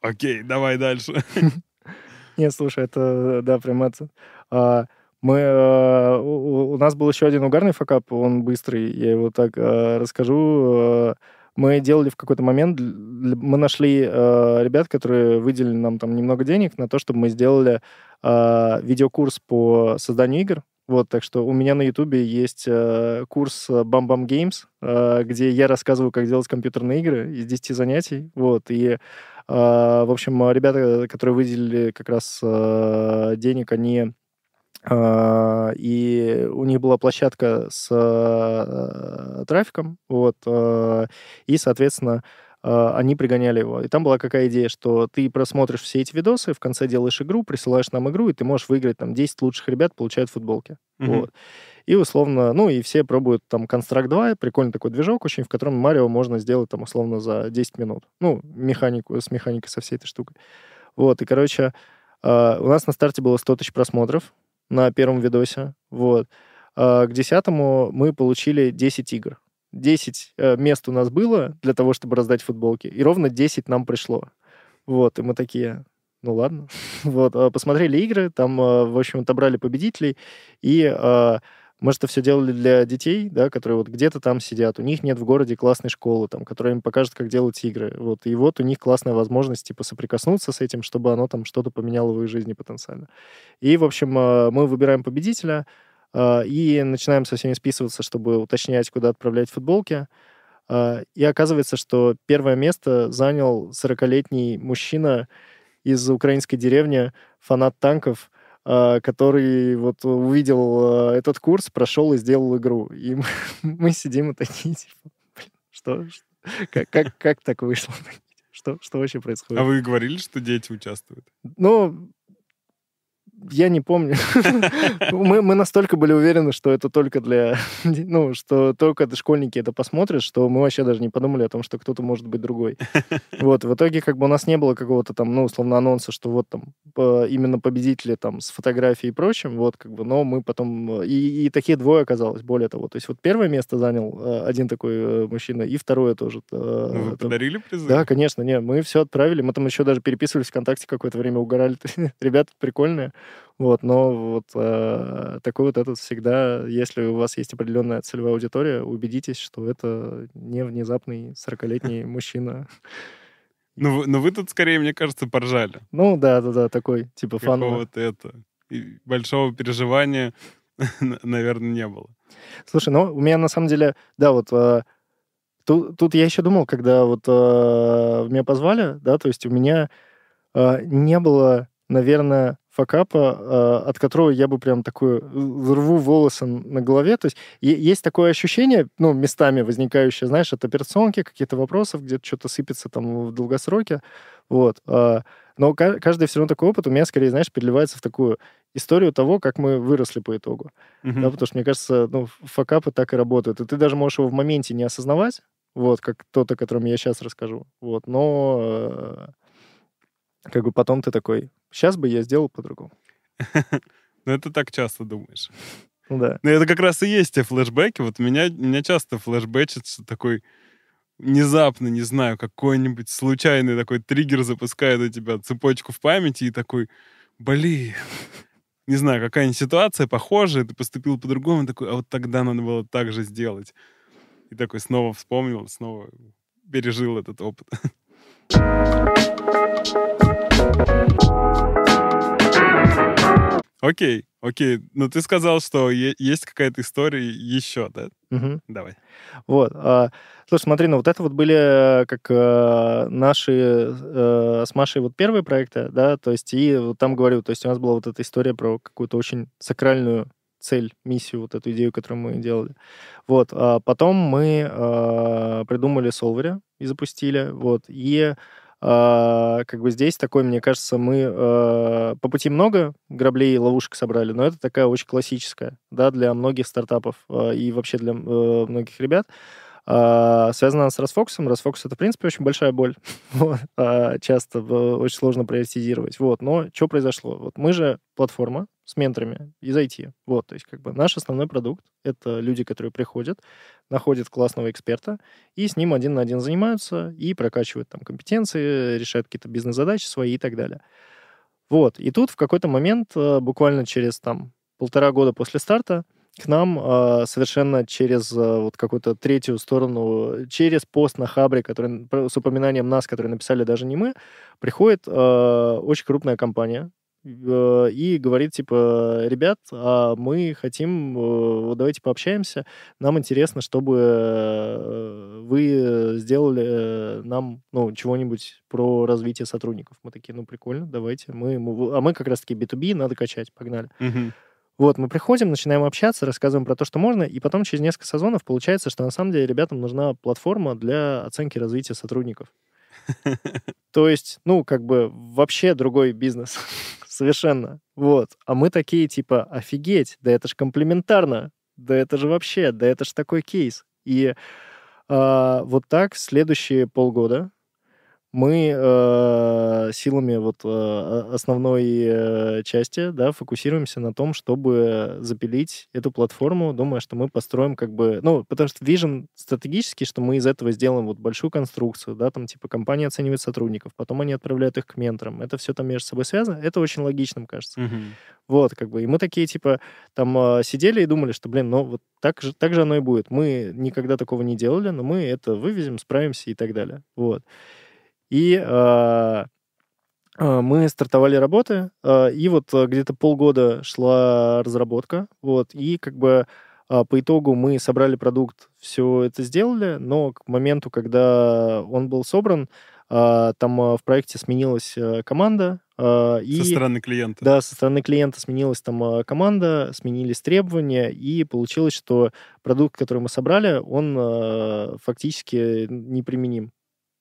окей, давай дальше. <laughs> Нет, слушай, это, да, прям это... а, мы, э, у, нас был еще один угарный факап, он быстрый, я его так э, расскажу. Мы делали в какой-то момент, мы нашли ребят, которые выделили нам там немного денег на то, чтобы мы сделали видеокурс по созданию игр. Вот, так что у меня на Ютубе есть э, курс Bam Bam Games, э, где я рассказываю, как делать компьютерные игры из 10 занятий. Вот, и, э, в общем, ребята, которые выделили как раз э, денег, они и у них была площадка с э, трафиком, вот, э, и, соответственно, э, они пригоняли его. И там была какая идея, что ты просмотришь все эти видосы, в конце делаешь игру, присылаешь нам игру, и ты можешь выиграть там 10 лучших ребят, получают футболки. Мгм. Вот. И условно, ну и все пробуют там Construct 2, прикольный такой движок очень, в котором Марио можно сделать там условно за 10 минут. Ну, механику, с механикой со всей этой штукой. Вот, и, короче, у нас на старте было 100 тысяч просмотров на первом видосе. Вот. А к десятому мы получили 10 игр. 10 э, мест у нас было для того, чтобы раздать футболки, и ровно 10 нам пришло. Вот, и мы такие, ну ладно. <laughs> Вот, а, посмотрели игры, там, а, в общем, отобрали победителей, и мы это все делали для детей, да, которые вот где-то там сидят, у них нет в городе классной школы, там, которая им покажет, как делать игры. Вот, и вот у них классная возможность, типа, соприкоснуться с этим, чтобы оно там что-то поменяло в их жизни потенциально. И, в общем, а, мы выбираем победителя, а, и начинаем со всеми списываться, чтобы уточнять, куда отправлять футболки. А, И оказывается, что первое место занял 40-летний мужчина из украинской деревни, фанат танков, который вот увидел а, этот курс, прошел и сделал игру. И мы, <laughs> мы сидим и такие, типа, «Блин, что, что- как, как, как так вышло? <laughs> Что, что вообще происходит? А вы говорили, что дети участвуют? Ну, я не помню. <laughs> мы, мы настолько были уверены, что это только для... <laughs> Ну, что только школьники это посмотрят, что мы вообще даже не подумали о том, что кто-то может быть другой. <laughs> Вот, в итоге как бы у нас не было какого-то там, ну, условно, анонса, что вот там по- именно победители там с фотографией и прочим, вот как бы, но мы потом... И, и такие двое оказалось, более того. То есть вот первое место занял э, один такой э, мужчина, и второе тоже. э, Ну, вы там, подарили призы? да, конечно, не, мы все отправили, мы там еще даже переписывались ВКонтакте какое-то время, угорали. Ребята прикольные, вот, но вот э, такой вот этот всегда, если у вас есть определенная целевая аудитория, убедитесь, что это не внезапный 40-летний мужчина. <laughs> Ну, вы- но вы тут скорее, мне кажется, поржали. Ну, да-да-да, такой, типа, фановый. Какого-то это... и большого переживания, <laughs> наверное, не было. Слушай, ну, у меня на самом деле, да, вот э, тут, тут я еще думал, когда вот э, меня позвали, да, то есть у меня э, не было, наверное, факапа, э, от которого я бы прям такой э, рву волосы на голове. То есть есть такое ощущение, ну, местами возникающее, знаешь, от операционки, каких-то вопросов, где-то что-то сыпется там в долгосроке, вот. э, но ка- каждый все равно такой опыт у меня, скорее, знаешь, переливается в такую историю того, как мы выросли по итогу. Мгм. Да, потому что, мне кажется, ну, факапы так и работают. И ты даже можешь его в моменте не осознавать, вот, как тот, о котором я сейчас расскажу. Вот, но как бы потом ты такой, сейчас бы я сделал по-другому. <laughs> Ну, это так часто думаешь. Ну да. Ну, это как раз и есть те флешбеки. Вот меня, меня часто флешбечит, что такой внезапно, не знаю, какой-нибудь случайный такой триггер запускает у тебя цепочку в памяти и такой, блин, не знаю, какая-нибудь ситуация похожая, ты поступил по-другому, такой, а вот тогда надо было так же сделать. И такой снова вспомнил, снова пережил этот опыт. <laughs> Окей, окей. Ну, ты сказал, что есть какая-то история еще, да? Мгм. Давай. Вот. а, слушай, смотри, ну вот это вот были э, как э, наши э, с Машей вот первые проекты, да, то есть и вот там говорю, то есть у нас была вот эта история про какую-то очень сакральную цель, миссию, вот эту идею, которую мы делали. Вот. А потом мы придумали Solver и запустили, вот, и как бы здесь такой, мне кажется, мы э, по пути много граблей и ловушек собрали, но это такая очень классическая, да, для многих стартапов э, и вообще для многих ребят. А, связана с расфокусом. Расфокус — это, в принципе, очень большая боль. <laughs> А, часто очень сложно приоритизировать. Вот. Но что произошло? Вот мы же платформа с менторами из IT. Вот. То есть как бы наш основной продукт — это люди, которые приходят, находят классного эксперта, и с ним один на один занимаются и прокачивают там компетенции, решают какие-то бизнес-задачи свои и так далее. Вот. И тут в какой-то момент, э, буквально через там полтора года после старта, к нам э, совершенно через э, вот какую-то третью сторону, через пост на Хабре, который с упоминанием нас, который написали даже не мы, приходит э, очень крупная компания, и говорит, типа, ребят, а мы хотим, э, давайте пообщаемся, нам интересно, чтобы э, вы сделали нам, ну, чего-нибудь про развитие сотрудников. Мы такие, ну, прикольно, давайте. Мы, а мы как раз-таки B2B, надо качать, погнали. Вот, мы приходим, начинаем общаться, рассказываем про то, что можно, и потом через несколько сезонов получается, что на самом деле ребятам нужна платформа для оценки развития сотрудников. <laughs> То есть, ну, как бы вообще другой бизнес. Совершенно. Вот. А мы такие, типа, офигеть, да это ж комплементарно, да это же вообще, да это ж такой кейс. И а, вот так следующие полгода мы э, силами вот э, основной э, части, да, фокусируемся на том, чтобы запилить эту платформу, думая, что мы построим как бы, ну, потому что вижен стратегически, что мы из этого сделаем вот большую конструкцию, да, там типа компания оценивает сотрудников, потом они отправляют их к менторам, это все там между собой связано, это очень логичным кажется. Мгм. Вот, как бы, и мы такие, типа, там э, сидели и думали, что, блин, ну, вот так же, так же оно и будет. Мы никогда такого не делали, но мы это вывезем, справимся и так далее. Вот. И э, э, мы стартовали работы, э, и вот где-то полгода шла разработка, вот, и как бы э, по итогу мы собрали продукт, все это сделали, но к моменту, когда он был собран, э, там в проекте сменилась команда, и... Со стороны клиента. Да, со стороны клиента сменилась там команда, сменились требования, и получилось, что продукт, который мы собрали, он э, фактически неприменим.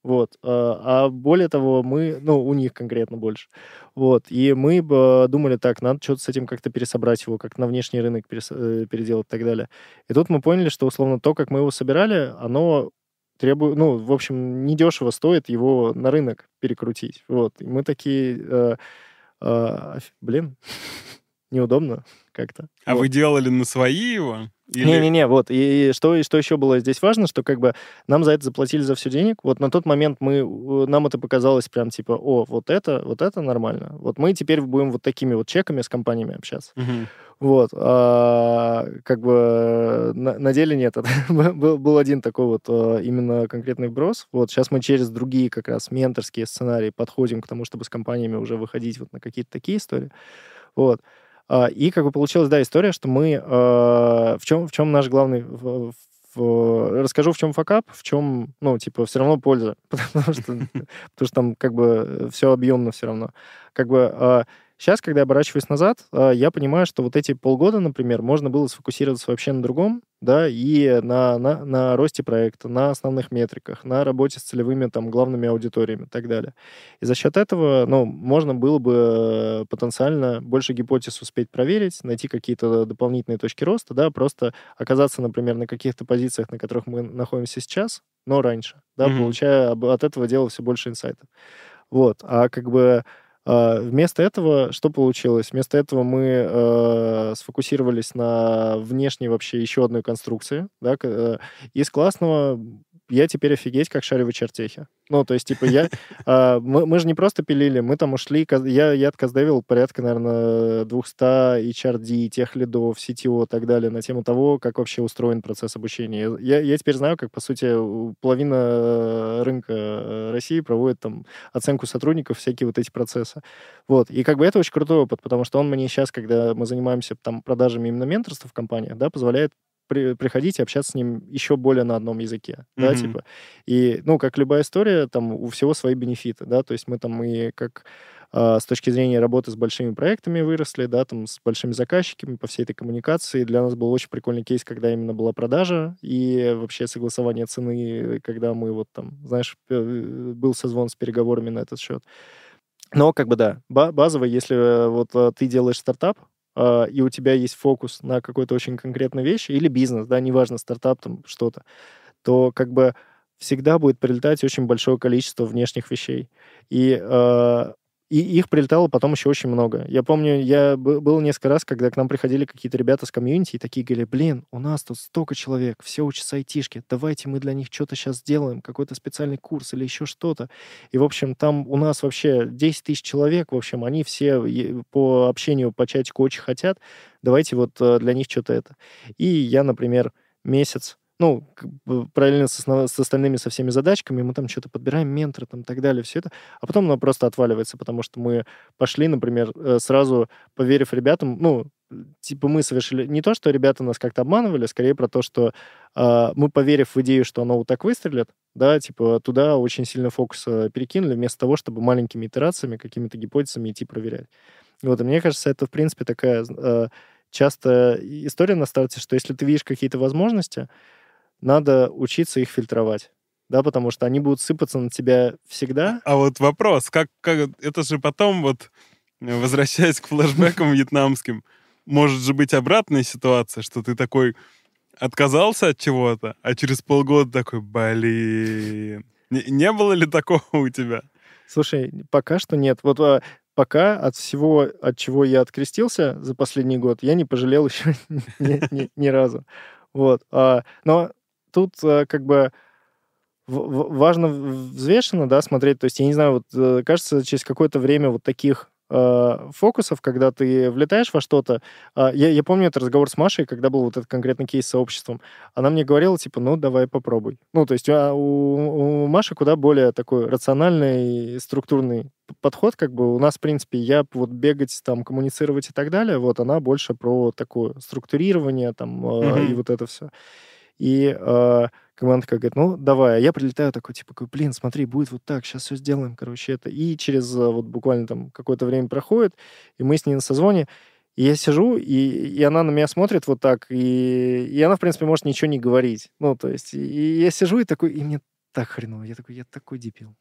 Вот. А а более того, мы, ну, у них конкретно больше. Вот. И мы думали, так, надо что-то с этим как-то пересобрать его, как на внешний рынок э, переделать и так далее. И тут мы поняли, что, условно, то, как мы его собирали, оно требует, ну, в общем, недешево стоит его на рынок перекрутить. Вот. И мы такие, э, оф- блин, <laughs> неудобно как-то. А Вот. вы делали на свои его? Или- Не-не-не, вот. И, и что, и что еще было здесь важно, что как бы нам за это заплатили за все денег. Вот на тот момент мы, нам это показалось прям типа, о, вот это, вот это нормально. Вот мы теперь будем вот такими вот чеками с компаниями общаться. Мгм. Вот. А, как бы на, на деле нет. <laughs> Был, был один такой вот а, именно конкретный вброс. Вот сейчас мы через другие как раз менторские сценарии подходим к тому, чтобы с компаниями уже выходить вот на какие-то такие истории. Вот. А, И как бы получилась, да, история, что мы... а, В чем, в чем наш главный... в- в- расскажу, в чем факап, в чем, ну, типа, все равно польза. <laughs> Потому что, потому что там как бы все объемно все равно. Как бы сейчас, когда я оборачиваюсь назад, а, я понимаю, что вот эти полгода, например, можно было сфокусироваться вообще на другом, да, и на, на, на росте проекта, на основных метриках, на работе с целевыми там главными аудиториями и так далее. И за счет этого, ну, можно было бы э, потенциально больше гипотез успеть проверить, найти какие-то дополнительные точки роста, да, просто оказаться, например, на каких-то позициях, на которых мы находимся сейчас, но раньше, да, Мгм. получая от этого дела все больше инсайтов. Вот, а как бы Вместо этого что получилось? Вместо этого мы э, сфокусировались на внешней вообще еще одной конструкции. Да? э, Из классного я теперь офигеть, как шарю в чертехе. Ну, то есть, типа, я... <laughs> а, мы, мы же не просто пилили, мы там ушли... Я, я отказдевил порядка, наверное, 200 HRD, тех лидов, CTO и так далее на тему того, как вообще устроен процесс обучения. Я, я теперь знаю, как, по сути, половина э, рынка э, России проводит там оценку сотрудников, всякие вот эти процессы. Вот. И как бы это очень крутой опыт, потому что он мне сейчас, когда мы занимаемся там продажами именно менторства в компаниях, да, позволяет при- приходить и общаться с ним еще более на одном языке, да, Мгм. типа. И, ну, как любая история, там у всего свои бенефиты, да, то есть мы там и как а, с точки зрения работы с большими проектами выросли, да, там с большими заказчиками по всей этой коммуникации. Для нас был очень прикольный кейс, когда именно была продажа и вообще согласование цены, когда мы вот там, знаешь, э, был созвон с переговорами на этот счет. Но как бы да, ба- базово, если э, вот э, ты делаешь стартап, а, и у тебя есть фокус на какой-то очень конкретной вещи, или бизнес, да, неважно, стартап там что-то, то как бы всегда будет прилетать очень большое количество внешних вещей. И э, И их прилетало потом еще очень много. Я помню, я был несколько раз, когда к нам приходили какие-то ребята с комьюнити и такие говорили, блин, у нас тут столько человек, все учатся айтишки, давайте мы для них что-то сейчас сделаем, какой-то специальный курс или еще что-то. И, в общем, там у нас вообще 10 тысяч человек, в общем, они все по общению по чатику очень хотят, давайте вот э, для них что-то это. И я, например, месяц ну, параллельно с, основ- с остальными, со всеми задачками, мы там что-то подбираем, ментора там так далее, все это, а потом оно просто отваливается, потому что мы пошли, например, э, сразу поверив ребятам, ну, типа мы совершили не то, что ребята нас как-то обманывали, скорее про то, что э, мы, поверив в идею, что оно вот так выстрелит, да, типа туда очень сильно фокус э, перекинули, вместо того, чтобы маленькими итерациями, какими-то гипотезами идти проверять. Вот, и мне кажется, это, в принципе, такая э, частая история на старте, что если ты видишь какие-то возможности, надо учиться их фильтровать. Да, потому что они будут сыпаться на тебя всегда. А вот вопрос, как, как это же потом вот, э, возвращаясь к флешбекам <laughs> вьетнамским, может же быть обратная ситуация, что ты такой отказался от чего-то, а через полгода такой, блин. Не, не было ли такого у тебя? Слушай, пока что нет. Вот а, пока от всего, от чего я открестился за последний год, я не пожалел <laughs> еще ни, ни- ни разу. Вот. а, Но тут а, как бы важно взвешенно, да, смотреть. То есть, я не знаю, вот э, кажется, через какое-то время вот таких э, фокусов, когда ты влетаешь во что-то. а, Я, я помню этот разговор с Машей, когда был вот этот конкретный кейс с сообществом. Она мне говорила, типа, ну, давай попробуй. Ну, то есть а, у, у Маши куда более такой рациональный, структурный подход, как бы у нас, в принципе, я вот бегать, там, коммуницировать и так далее, вот она больше про такое структурирование, там, э, и вот это все. И э, как она такая говорит, ну, давай. А я прилетаю такой, типа, такой, блин, смотри, будет вот так, сейчас все сделаем, короче, это. И через э, вот буквально там какое-то время проходит, и мы с ней на созвоне, и я сижу, и, и она на меня смотрит вот так, и, и она, в принципе, может ничего не говорить. Ну, то есть, и, и я сижу и такой, и мне так хреново. Я такой, я такой дебил.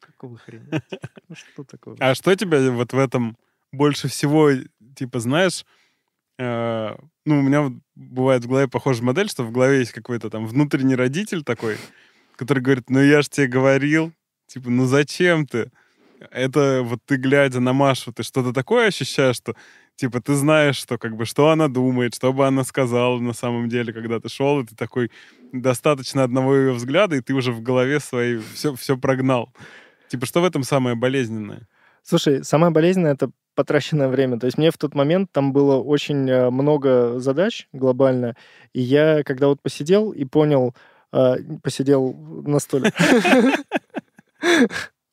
Какого хрена? Ну, что такое? А что тебя вот в этом больше всего, типа, знаешь, э, ну, у меня бывает в голове похожая модель, что в голове есть какой-то там внутренний родитель такой, который говорит, ну, я ж тебе говорил, типа, ну, зачем ты? Это вот ты, глядя на Машу, ты что-то такое ощущаешь, что, типа, ты знаешь, что, как бы, что она думает, что бы она сказала на самом деле, когда ты шел, и ты такой, достаточно одного ее взгляда, и ты уже в голове своей все, все прогнал. Типа, что в этом самое болезненное? Слушай, самое болезненное — это потраченное время. То есть мне в тот момент там было очень э, много задач глобально, и я, когда вот посидел и понял, э, посидел на стуле.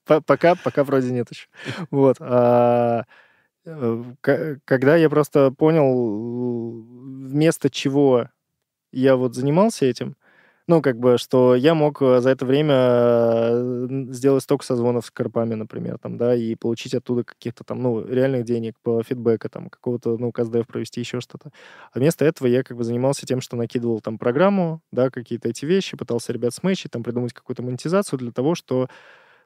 По- Пока, пока вроде нет еще. Вот. а, э, Когда я просто понял, вместо чего я вот занимался этим, ну, как бы, что я мог э, за это время э, сделать столько созвонов с корпами, например, там, да, и получить оттуда каких-то там, ну, реальных денег по фидбэка, там, какого-то, ну, КСДФ провести, еще что-то. А вместо этого я как бы занимался тем, что накидывал там программу, да, какие-то эти вещи, пытался ребят смычить, там, придумать какую-то монетизацию для того, что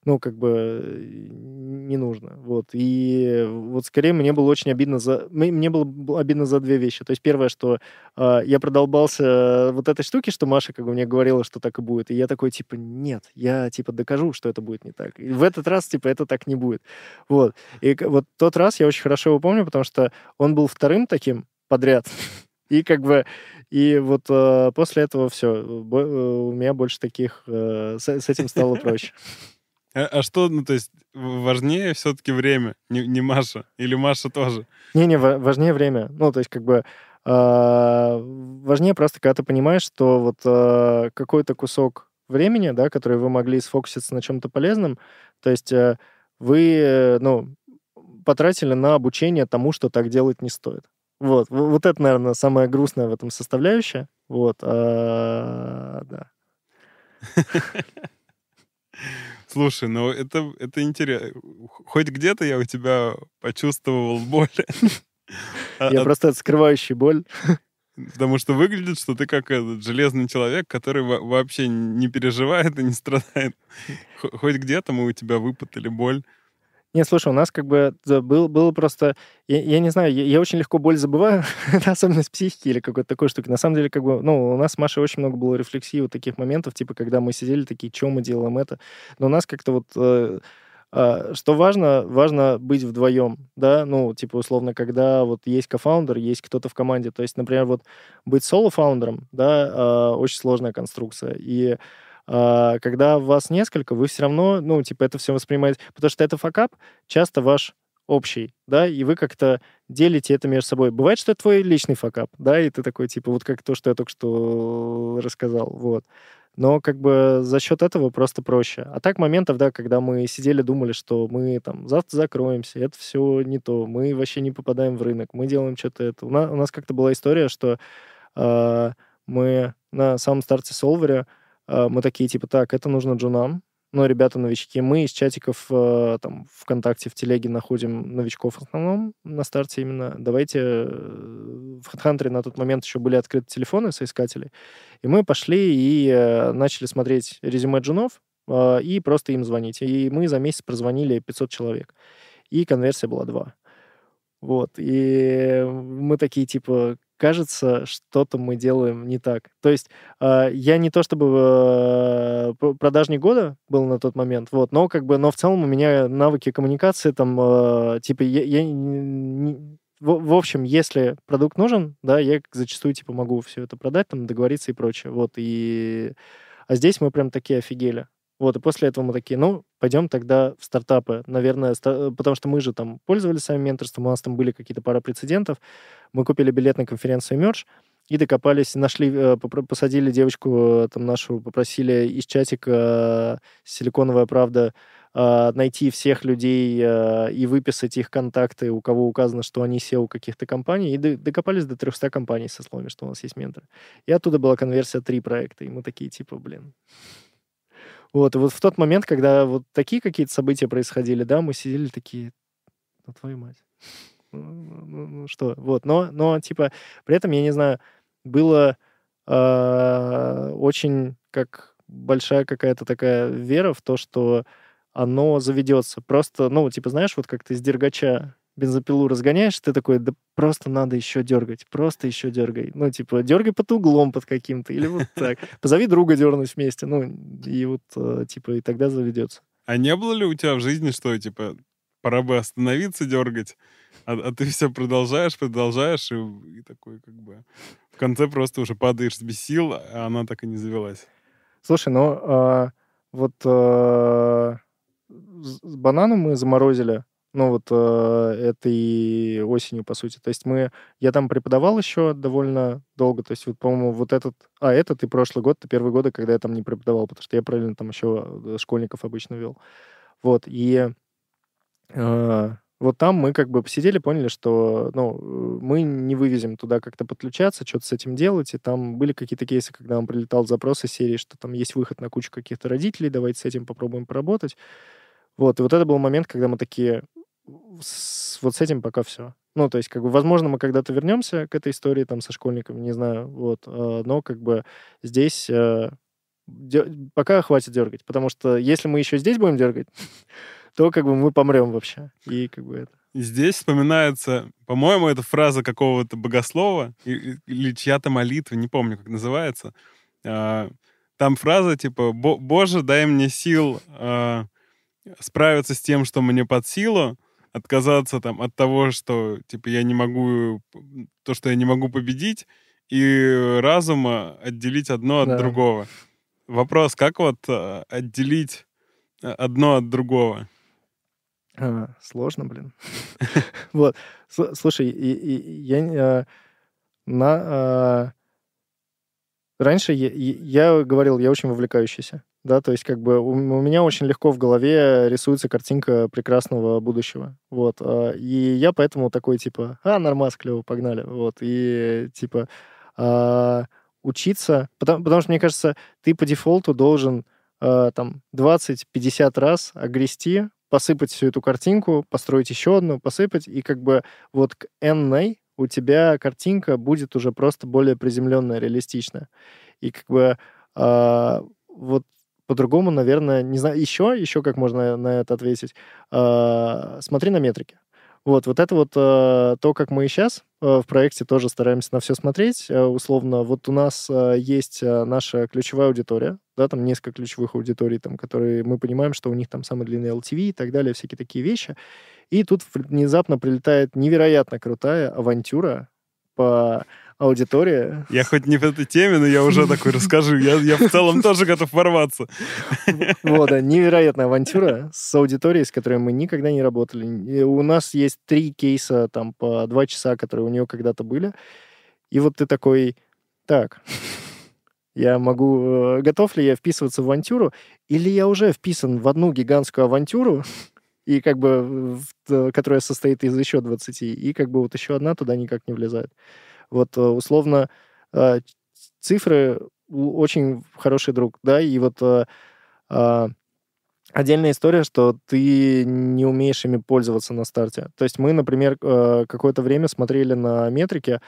ну, как бы э, не нужно. Вот. И вот скорее мне было очень обидно за... Мне было обидно за две вещи. То есть первое, что э, я продолбался вот этой штуки, что Маша как бы мне говорила, что так и будет. И я такой, типа, нет, я, типа, докажу, что это будет не так. И в этот раз, типа, это так не будет. Вот. И вот тот раз я очень хорошо его помню, потому что он был вторым таким подряд. <laughs> И как бы, и вот э, после этого все, у меня больше таких, э, с, с этим стало проще. <laughs> А, а что, ну, то есть, важнее все-таки время, не, не Маша? Или Маша тоже? Не-не, ва- важнее время. Ну, то есть, как бы, а, важнее просто, когда ты понимаешь, что вот а, какой-то кусок времени, да, который вы могли сфокуситься на чем-то полезном, то есть э, вы, э, ну, потратили на обучение тому, что так делать не стоит. Вот, вот это, наверное, самое грустное в этом составляющее. Вот, а, да. <laughs> <laughs> Слушай, ну это, это интересно. Хоть где-то я у тебя почувствовал боль. <laughs> Я просто скрывающий боль. Потому что выглядит, что ты как этот железный человек, который во- вообще не переживает и не страдает. Хоть где-то мы у тебя выпытали боль. Не, слушай, у нас как бы был, было просто... Я, я не знаю, я, я очень легко боль забываю. <laughs> Это особенность психики или какой-то такой штуки. На самом деле, как бы, ну, у нас с Машей очень много было рефлексий вот таких моментов, типа, когда мы сидели такие, что мы делаем это. Но у нас как-то вот... э, а, что важно, важно быть вдвоем, да, ну, типа, условно, когда вот есть co-founder, есть кто-то в команде, то есть, например, вот быть соло-фаундером, да, а, очень сложная конструкция, и а, когда вас несколько, вы все равно, ну, типа, это все воспринимаете, потому что это факап часто ваш общий, да, и вы как-то делите это между собой. Бывает, что это твой личный факап, да, и ты такой, типа, вот как то, что я только что рассказал, вот. Но как бы за счет этого просто проще. А так моментов, да, когда мы сидели, думали, что мы там завтра закроемся, это все не то, мы вообще не попадаем в рынок, мы делаем что-то это. У нас, у нас как-то была история, что э, мы на самом старте Солвере э, мы такие, типа, так, это нужно джунам, но ребята новички. Мы из чатиков э, там ВКонтакте, в Телеге находим новичков в основном на старте именно. Давайте... Э, в HeadHunter на тот момент еще были открыты телефоны соискателей. И мы пошли и э, начали смотреть резюме джунов и просто им звонить. И мы за месяц прозвонили 500 человек. И конверсия была 2. Вот. И мы такие, типа, кажется, что-то мы делаем не так. То есть э, я не то чтобы э, продажник года был на тот момент, вот, но как бы, но в целом у меня навыки коммуникации там, э, типа, я, я не, в, в общем, если продукт нужен, да, я зачастую типа могу все это продать, там договориться и прочее, вот. И а здесь мы прям такие офигели. Вот, и после этого мы такие, ну, пойдем тогда в стартапы. Наверное, ста- потому что мы же там пользовались своим менторством, у нас там были какие-то пара прецедентов. Мы купили билет на конференцию Merge и докопались, нашли, э, посадили девочку э, там нашу, попросили из чатика э, «Силиконовая правда» найти всех людей и выписать их контакты, у кого указано, что они SEO каких-то компаний, и докопались до 300 компаний со словами, что у нас есть менторы. И оттуда была конверсия три проекта, и мы такие, типа, блин, вот, и вот в тот момент, когда вот такие какие-то события происходили, да, мы сидели такие, ну, твою мать. Ну, ну, что, вот, но, но, типа, при этом, я не знаю, было э, очень как большая какая-то такая вера в то, что оно заведется. Просто, ну, типа, знаешь, вот как ты с дергача бензопилу разгоняешь, ты такой, да просто надо еще дергать, просто еще дергай. Ну, типа, дергай под углом под каким-то, или вот так. Позови друга дернуть вместе, ну, и вот, э, типа, и тогда заведется. А не было ли у тебя в жизни, что, типа, пора бы остановиться дергать, а, а ты все продолжаешь, продолжаешь, и, и такой, как бы, в конце просто уже падаешь без сил, а она так и не завелась. Слушай, ну, э, вот э, с бананом мы заморозили ну, вот э, этой осенью, по сути. То есть мы... Я там преподавал еще довольно долго. То есть, вот, по-моему, вот этот... А, этот и прошлый год, это первые годы, когда я там не преподавал, потому что я параллельно там еще э, школьников обычно вел. Вот, и... Э, вот там мы как бы посидели, поняли, что ну, мы не вывезем туда как-то подключаться, что-то с этим делать. И там были какие-то кейсы, когда нам прилетал запрос из серии, что там есть выход на кучу каких-то родителей, давайте с этим попробуем поработать. Вот, и вот это был момент, когда мы такие, с, вот с этим пока все. Ну, то есть, как бы, возможно, мы когда-то вернемся к этой истории там со школьниками, не знаю, вот, э, но как бы здесь э, пока хватит дергать, потому что если мы еще здесь будем дергать, <laughs> то как бы мы помрем вообще. И как бы это. Здесь вспоминается, по-моему, это фраза какого-то богослова или чья-то молитва, не помню, как называется. А, там фраза типа «Боже, дай мне сил а, справиться с тем, что мне под силу, отказаться там от того, что типа я не могу, то, что я не могу победить, и разума отделить одно от да. другого. Вопрос, как вот э, отделить э, одно от другого? А, сложно, блин. Вот, слушай, я на раньше я говорил, я очень вовлекающийся да, то есть как бы у, у меня очень легко в голове рисуется картинка прекрасного будущего, вот, а, и я поэтому такой, типа, а, нормас, клево, погнали, вот, и, типа, а, учиться, потому, потому что, мне кажется, ты по дефолту должен а, там 20-50 раз огрести, посыпать всю эту картинку, построить еще одну, посыпать, и как бы вот к n у тебя картинка будет уже просто более приземленная, реалистичная. И как бы э, вот по-другому, наверное, не знаю, еще, еще как можно на это ответить. Э, смотри на метрики. Вот, вот это вот э, то, как мы сейчас э, в проекте тоже стараемся на все смотреть. Условно, вот у нас есть наша ключевая аудитория, да, там несколько ключевых аудиторий, там, которые мы понимаем, что у них там самый длинный LTV и так далее, всякие такие вещи. И тут внезапно прилетает невероятно крутая авантюра по аудитории. Я хоть не в этой теме, но я уже такой расскажу. Я, я в целом тоже готов ворваться. Вот, да, невероятная авантюра с аудиторией, с которой мы никогда не работали. И у нас есть три кейса там по два часа, которые у нее когда-то были. И вот ты такой, так, я могу... э, Готов ли я вписываться в авантюру? Или я уже вписан в одну гигантскую авантюру, и как бы, в т- которая состоит из еще 20, и как бы вот еще одна туда никак не влезает. Вот, э, условно, э, цифры очень хороший друг, да, и вот э, а, отдельная история, что ты не умеешь ими пользоваться на старте. То есть мы, например, какое-то время смотрели на метрики,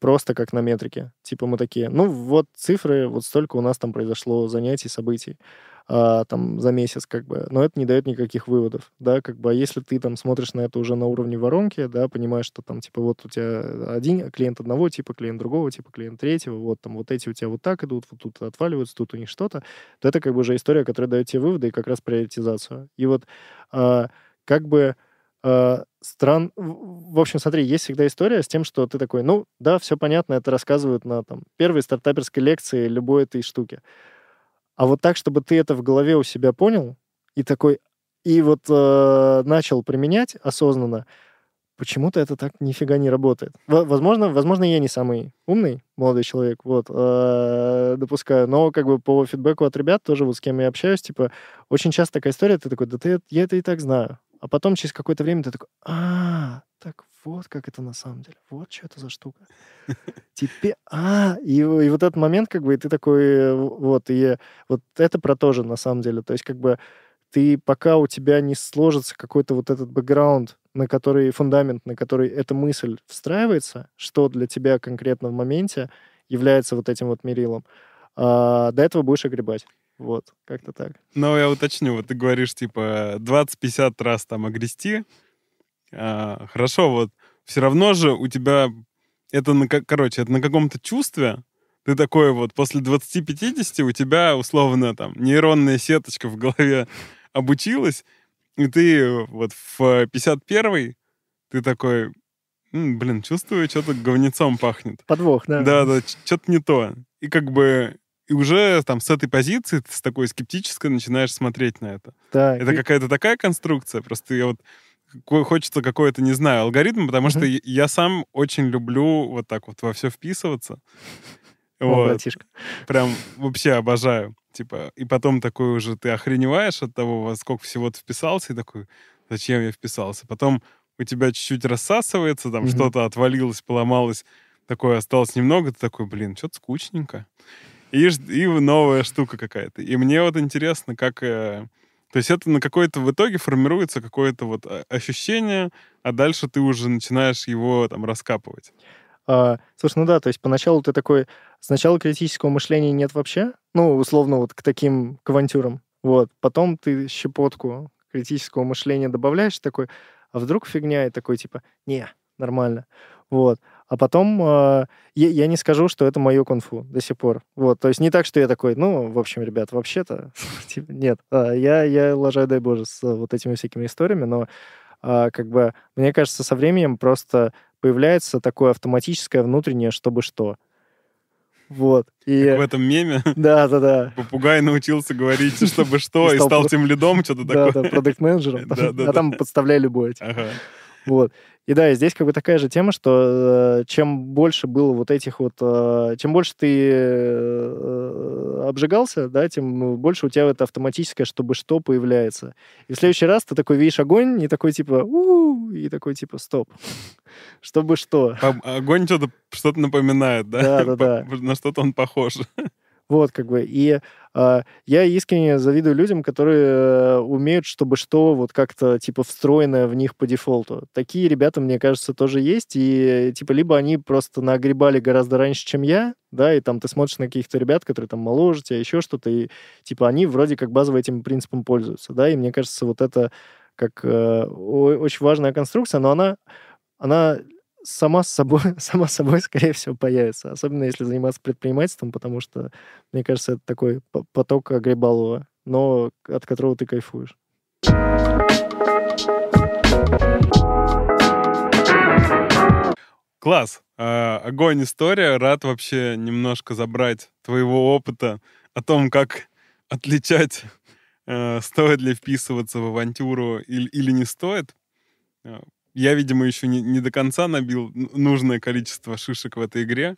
просто как на метрике. Типа мы такие, ну вот цифры, вот столько у нас там произошло занятий, событий а, там за месяц, как бы, но это не дает никаких выводов, да, как бы, а если ты там смотришь на это уже на уровне воронки, да, понимаешь, что там, типа, вот у тебя один клиент одного типа, клиент другого типа, клиент третьего, вот там вот эти у тебя вот так идут, вот тут отваливаются, тут у них что-то, то это как бы уже история, которая дает тебе выводы и как раз приоритизацию. И вот а, как бы а, стран... В общем, смотри, есть всегда история с тем, что ты такой, ну, да, все понятно, это рассказывают на там первой стартаперской лекции любой этой штуки. А вот так, чтобы ты это в голове у себя понял и такой, и вот э, начал применять осознанно, почему-то это так нифига не работает. Во- Возможно, возможно, я не самый умный молодой человек, вот, э, допускаю, но как бы по фидбэку от ребят тоже, вот с кем я общаюсь, типа, очень часто такая история, ты такой, да ты, я это и так знаю. А потом через какое-то время ты такой, а, так вот как это на самом деле, вот что это за штука. <laughs> Теперь, а, и, и вот этот момент, как бы, и ты такой, э, вот, и вот это про то же, на самом деле. То есть, как бы, ты, пока у тебя не сложится какой-то вот этот бэкграунд, на который, фундамент, на который эта мысль встраивается, что для тебя конкретно в моменте является вот этим вот мерилом, а, до этого будешь огребать. Вот, как-то так. Но я уточню, вот ты говоришь, типа, 20-50 раз там огрести. А, хорошо, вот все равно же у тебя это, на, короче, это на каком-то чувстве, ты такой вот после 20-50 у тебя условно там нейронная сеточка в голове обучилась, и ты вот в 51 ты такой, «М, блин, чувствую, что-то говнецом пахнет. Подвох, да. Да, да, что-то не то. И как бы и уже там с этой позиции ты с такой скептической начинаешь смотреть на это. Да, Это и- какая-то такая конструкция, просто я вот хочется какой-то, не знаю, алгоритм, потому что я- сам очень люблю вот так вот во все вписываться. О, Вот, братишка. прям вообще обожаю. Типа, и потом такой уже ты охреневаешь от того, во сколько всего ты вписался, и такой, зачем я вписался? Потом у тебя чуть-чуть рассасывается, там что-то отвалилось, поломалось, такое осталось немного, ты такой, блин, что-то скучненько. И, и новая штука какая-то. И мне вот интересно, как... то есть это на какое-то в итоге формируется какое-то вот э, ощущение, а дальше ты уже начинаешь его там раскапывать. А, слушай, ну да, то есть поначалу ты такой, сначала критического мышления нет вообще, ну, условно, вот к таким к авантюрам, вот, потом ты щепотку критического мышления добавляешь, такой, а вдруг фигня, и такой, типа, не, нормально, вот, а потом а, я, я не скажу, что это мое кунг-фу до сих пор, вот, то есть не так, что я такой, ну, в общем, ребят, вообще-то, <laughs> типа, нет, а, я, я лажаю, дай боже, с вот этими всякими историями, но а, как бы, мне кажется, со временем просто появляется такое автоматическое внутреннее «чтобы что». Вот. И... Как в этом меме <laughs> Да, да, да. попугай научился говорить, чтобы <laughs> что, И стал тем лидом, что-то такое. да, продукт-менеджером. Да, да, А там подставляй любое. Ага. Вот. И да, и здесь как бы такая же тема, что э, чем больше было вот этих вот... э, чем больше ты э, обжигался, да, тем больше у тебя это автоматическое «чтобы что» появляется. И в следующий раз ты такой видишь огонь, и такой типа «у и такой типа «стоп». <laughs> Чтобы что. Огонь что-то что-то напоминает, да? Да, да, да. На что-то он похож. <laughs> Вот, как бы. И а, я искренне завидую людям, которые э, умеют, чтобы что, вот как-то, типа, встроенное в них по дефолту. Такие ребята, мне кажется, тоже есть. И, типа, либо они просто нагребали гораздо раньше, чем я, да, и там ты смотришь на каких-то ребят, которые там моложе тебя, еще что-то, и, типа, они вроде как базово этим принципом пользуются, да, и мне кажется, вот это как э, очень важная конструкция, но она, она сама с собой, <laughs> сама собой, скорее всего, появится. Особенно если заниматься предпринимательством, потому что, мне кажется, это такой по- поток огребалова, но от которого ты кайфуешь. Класс. А, огонь история. Рад вообще немножко забрать твоего опыта о том, как отличать, э, стоит ли вписываться в авантюру или, или не стоит. Я, видимо, еще не, не до конца набил нужное количество шишек в этой игре.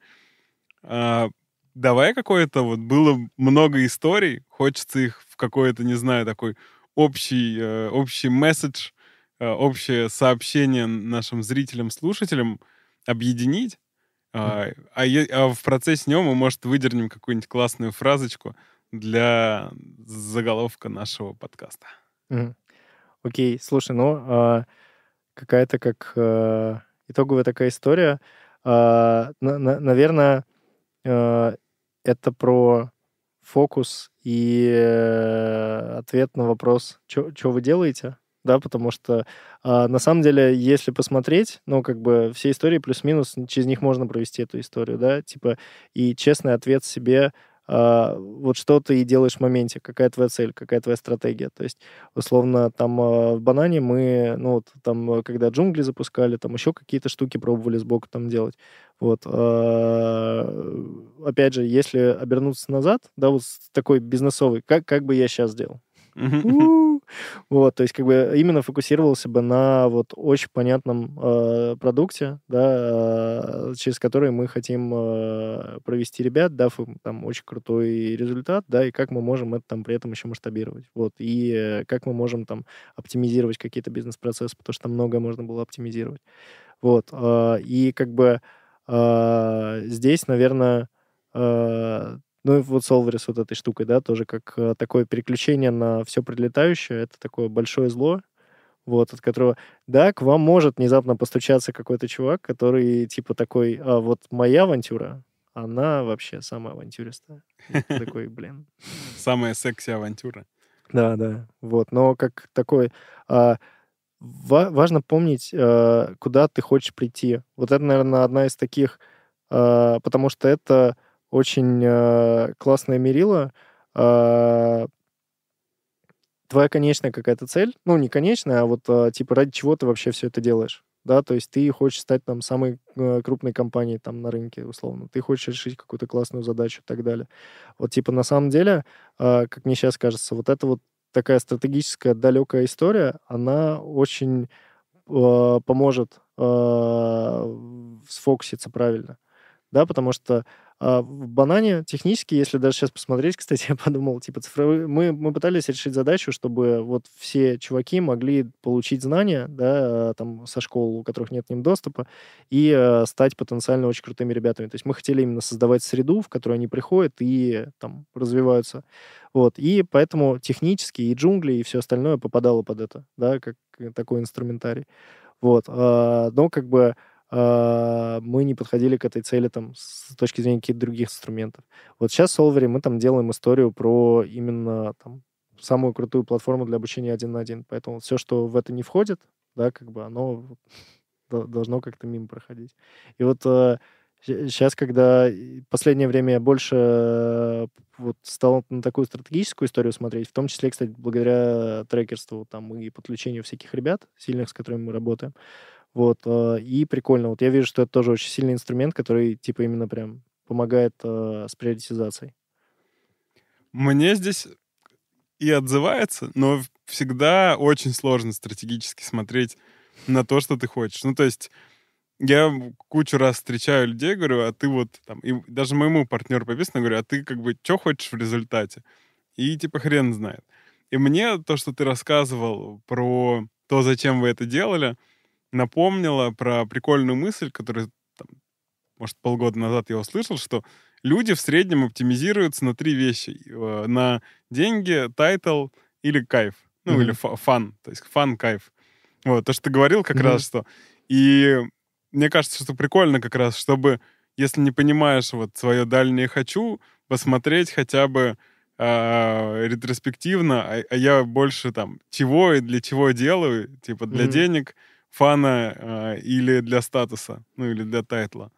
А, давай какое-то вот было много историй, хочется их в какой-то, не знаю, такой общий, э, общий месседж, э, общее сообщение нашим зрителям, слушателям объединить. А, а, а в процессе него мы, может, выдернем какую-нибудь классную фразочку для заголовка нашего подкаста. Окей, слушай, ну, а, какая-то как э, итоговая такая история. А, на- на- наверное, э, это про фокус и э, ответ на вопрос, что вы делаете, да, потому что а, на самом деле, если посмотреть, ну, как бы все истории плюс-минус, через них можно провести эту историю, да, типа, и честный ответ себе, вот что ты и делаешь в моменте, какая твоя цель, какая твоя стратегия, то есть, условно, там а, в банане мы, ну, вот там, а, когда джунгли запускали, там еще какие-то штуки пробовали сбоку там делать, вот, а, опять же, если обернуться назад, да, вот с такой бизнесовый, как, как бы я сейчас сделал? Вот, то есть как бы именно фокусировался бы на вот очень понятном э, продукте, да, э, через который мы хотим э, провести ребят, дав им там очень крутой результат, да, и как мы можем это там при этом еще масштабировать, вот, и э, как мы можем там оптимизировать какие-то бизнес-процессы, потому что там многое можно было оптимизировать, вот, э, и как бы э, здесь, наверное, э, ну и вот Solver с вот этой штукой, да, тоже как э, такое переключение на все прилетающее, это такое большое зло, вот, от которого, да, к вам может внезапно постучаться какой-то чувак, который типа такой, а вот моя авантюра, она вообще самая авантюристая. <laughs> Такой, блин. Самая секси-авантюра. Да, да, вот, но как такой... а, ва- важно помнить, а, куда ты хочешь прийти. Вот это, наверное, одна из таких, а, потому что это очень а, классное мерило. а, твоя конечная какая-то цель, ну, не конечная, а вот а, типа ради чего ты вообще все это делаешь, да, то есть ты хочешь стать там самой э, крупной компанией там на рынке, условно, ты хочешь решить какую-то классную задачу и так далее. Вот типа на самом деле, а, как мне сейчас кажется, вот это вот такая стратегическая далекая история, она очень э, поможет э, сфокуситься правильно, да, потому что а, в банане технически, если даже сейчас посмотреть, <laughs> кстати, я подумал, типа цифровые, мы, мы пытались решить задачу, чтобы вот все чуваки могли получить знания, да, а, там со школ, у которых нет к ним доступа, и э, стать потенциально очень крутыми ребятами. То есть мы хотели именно создавать среду, в которую они приходят и там развиваются. Вот. И поэтому технически и джунгли, и все остальное попадало под это, да, как такой инструментарий. Вот. А, Но как бы мы не подходили к этой цели там с точки зрения каких-то других инструментов. Вот сейчас в Solver мы там делаем историю про именно там самую крутую платформу для обучения один на один. Поэтому все, что в это не входит, да, как бы оно должно как-то мимо проходить. И вот сейчас, когда и последнее время я больше вот стал на такую стратегическую историю смотреть, в том числе, кстати, благодаря трекерству там и подключению всяких ребят сильных, с которыми мы работаем, вот, э, и прикольно. Вот я вижу, что это тоже очень сильный инструмент, который, типа, именно прям помогает э, с приоритизацией. Мне здесь и отзывается, но всегда очень сложно стратегически смотреть на то, что ты хочешь. Ну, то есть я кучу раз встречаю людей, говорю, а ты вот там, и даже моему партнеру по бизнесу говорю, а ты как бы что хочешь в результате? И типа хрен знает. И мне то, что ты рассказывал про то, зачем вы это делали, напомнило про прикольную мысль, которую, там, может, полгода назад я услышал, что люди в среднем оптимизируются на три вещи. Э, На деньги, title или кайф. Ну, Мгм. или fu- fun. То есть fun, кайф. Вот, то, что ты говорил как Мгм. раз, что... И мне кажется, что прикольно как раз, чтобы, если не понимаешь вот свое дальнее «хочу», посмотреть хотя бы а, ретроспективно, а, а я больше там чего и для чего делаю, типа для Мгм. денег, фана а, или для статуса, ну или для тайтла.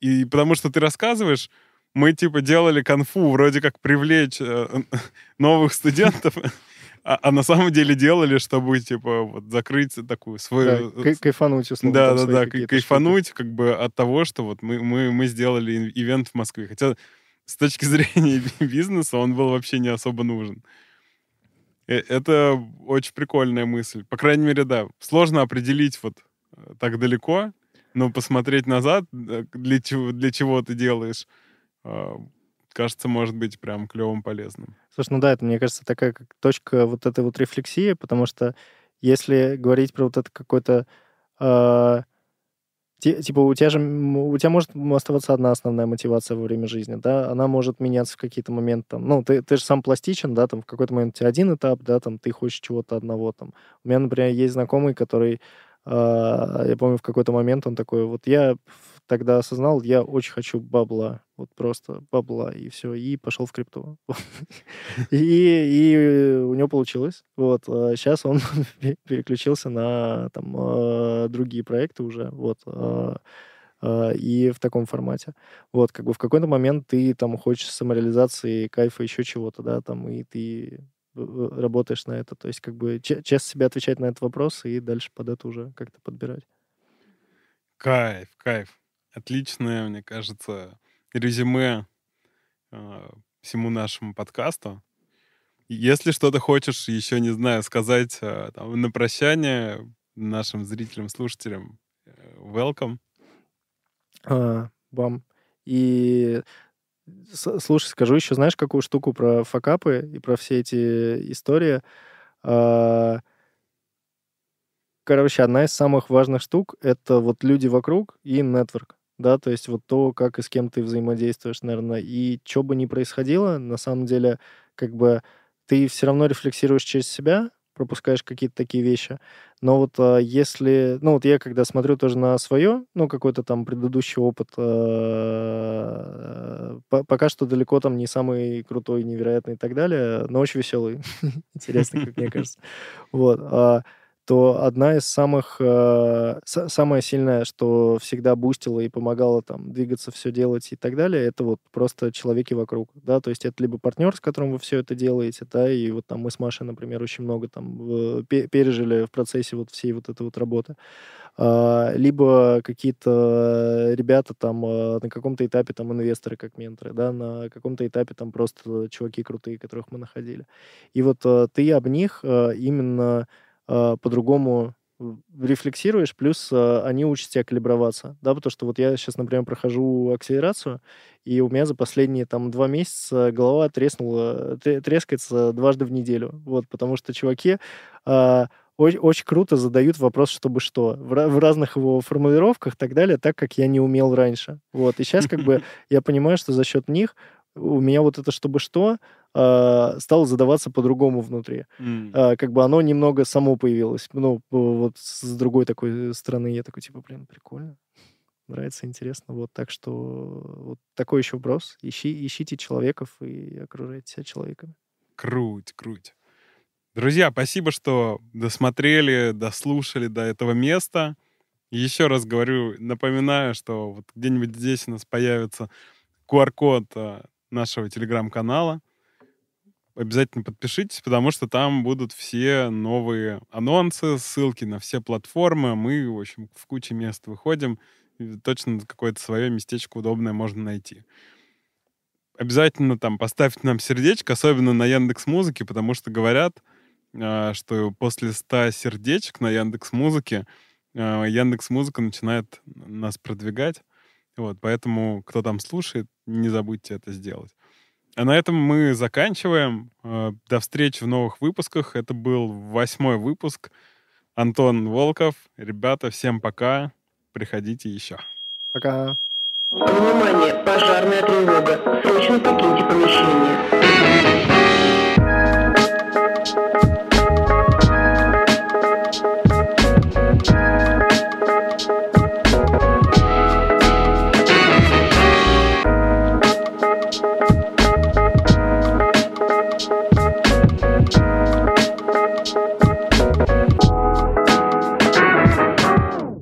И потому что ты рассказываешь, мы типа делали конфу, вроде как привлечь э, <laughs> новых студентов, <laughs> а, а на самом деле делали, чтобы типа вот закрыть такую Да, свою... кай- кайфануть, условно. Да, да, да, кайфануть как бы от того, что вот мы, мы, мы сделали ивент в Москве. Хотя с точки <laughs> зрения бизнеса он был вообще не особо нужен. Э, Это очень прикольная мысль. По крайней мере, да. Сложно определить вот э, так далеко, но посмотреть назад, э, для чего, для чего ты делаешь, э, кажется, может быть прям клевым полезным. Слушай, ну да, это, мне кажется, такая как точка вот этой вот рефлексии, потому что если говорить про вот это какой-то... э, типа у тебя же... У тебя может оставаться одна основная мотивация во время жизни, да? Она может меняться в какие-то моменты. Там, ну, ты, ты же сам пластичен, да, там в какой-то момент у тебя один этап, да, там ты хочешь чего-то одного там. У меня, например, есть знакомый, который... э, я помню, в какой-то момент он такой, вот я тогда осознал, я очень хочу бабла, вот просто бабла, и все, и пошел в крипту. <laughs> И, и у него получилось. Вот. Сейчас он <laughs> пе- переключился на там, э, другие проекты уже. Вот. И в таком формате. Вот, как бы в какой-то момент ты там хочешь самореализации, кайфа, еще чего-то, да, там, и ты работаешь на это. То есть, как бы че- честно себе отвечать на этот вопрос и дальше под это уже как-то подбирать. Кайф, кайф. Отличное, мне кажется, резюме э, всему нашему подкасту. Если что-то хочешь еще, не знаю, сказать э, там, на прощание нашим зрителям, слушателям, э, welcome. А, Бам. И слушай, скажу еще, знаешь, какую штуку про факапы и про все эти истории? А, Короче, одна из самых важных штук — это вот люди вокруг и нетворк. Да, то есть вот то, как и с кем ты взаимодействуешь, наверное. И что бы ни происходило, на самом деле, как бы ты все равно рефлексируешь через себя, пропускаешь какие-то такие вещи. Но вот а, если... Ну, вот я когда смотрю тоже на свое, ну, какой-то там предыдущий опыт, по- пока что далеко там не самый крутой, невероятный и так далее, но очень веселый. <laughs> Интересный, как мне кажется. Вот. То одна из самых... э, са- самая сильная, что всегда бустила и помогала там двигаться, все делать и так далее, это вот просто человеки вокруг, да, то есть это либо партнер, с которым вы все это делаете, да, и вот там мы с Машей, например, очень много там э, пе- пережили в процессе вот всей вот этой вот работы. А, либо какие-то ребята там э, на каком-то этапе там инвесторы как менторы, да, на каком-то этапе там просто чуваки крутые, которых мы находили. И вот э, ты об них именно э, по-другому рефлексируешь, плюс э, они учат тебя калиброваться, да, потому что вот я сейчас, например, прохожу акселерацию, и у меня за последние там два месяца голова треснула, тре- трескается дважды в неделю, вот, потому что чуваки а, очень, очень круто задают вопрос, чтобы что, в, в разных его формулировках и так далее, так, как я не умел раньше, вот, и сейчас как бы <laughs> я понимаю, что за счет них у меня вот это чтобы что а, стало задаваться по-другому внутри. А, как бы оно немного само появилось. Ну, вот с другой такой стороны я такой, типа, блин, прикольно. Нравится, интересно. Вот так что вот такой еще вопрос. Ищи, ищите человеков и окружайте себя человеками. Круть, круть. Друзья, спасибо, что досмотрели, дослушали до этого места. Еще раз говорю, напоминаю, что вот где-нибудь здесь у нас появится QR-код а, нашего телеграм-канала. Обязательно подпишитесь, потому что там будут все новые анонсы, ссылки на все платформы. Мы, в общем, в куче мест выходим. Точно какое-то свое местечко удобное можно найти. Обязательно там поставьте нам сердечко, особенно на Яндекс Музыке, потому что говорят, а, что после 100 сердечек на Яндекс Музыке Яндекс Музыка начинает нас продвигать. Вот, поэтому, кто там слушает, не забудьте это сделать. А на этом мы заканчиваем. Э, До встречи в новых выпусках. Это был восьмой выпуск. Антон Волков. Ребята, всем пока. Приходите еще. Пока. Внимание, пожарная тревога. Срочно покиньте помещение.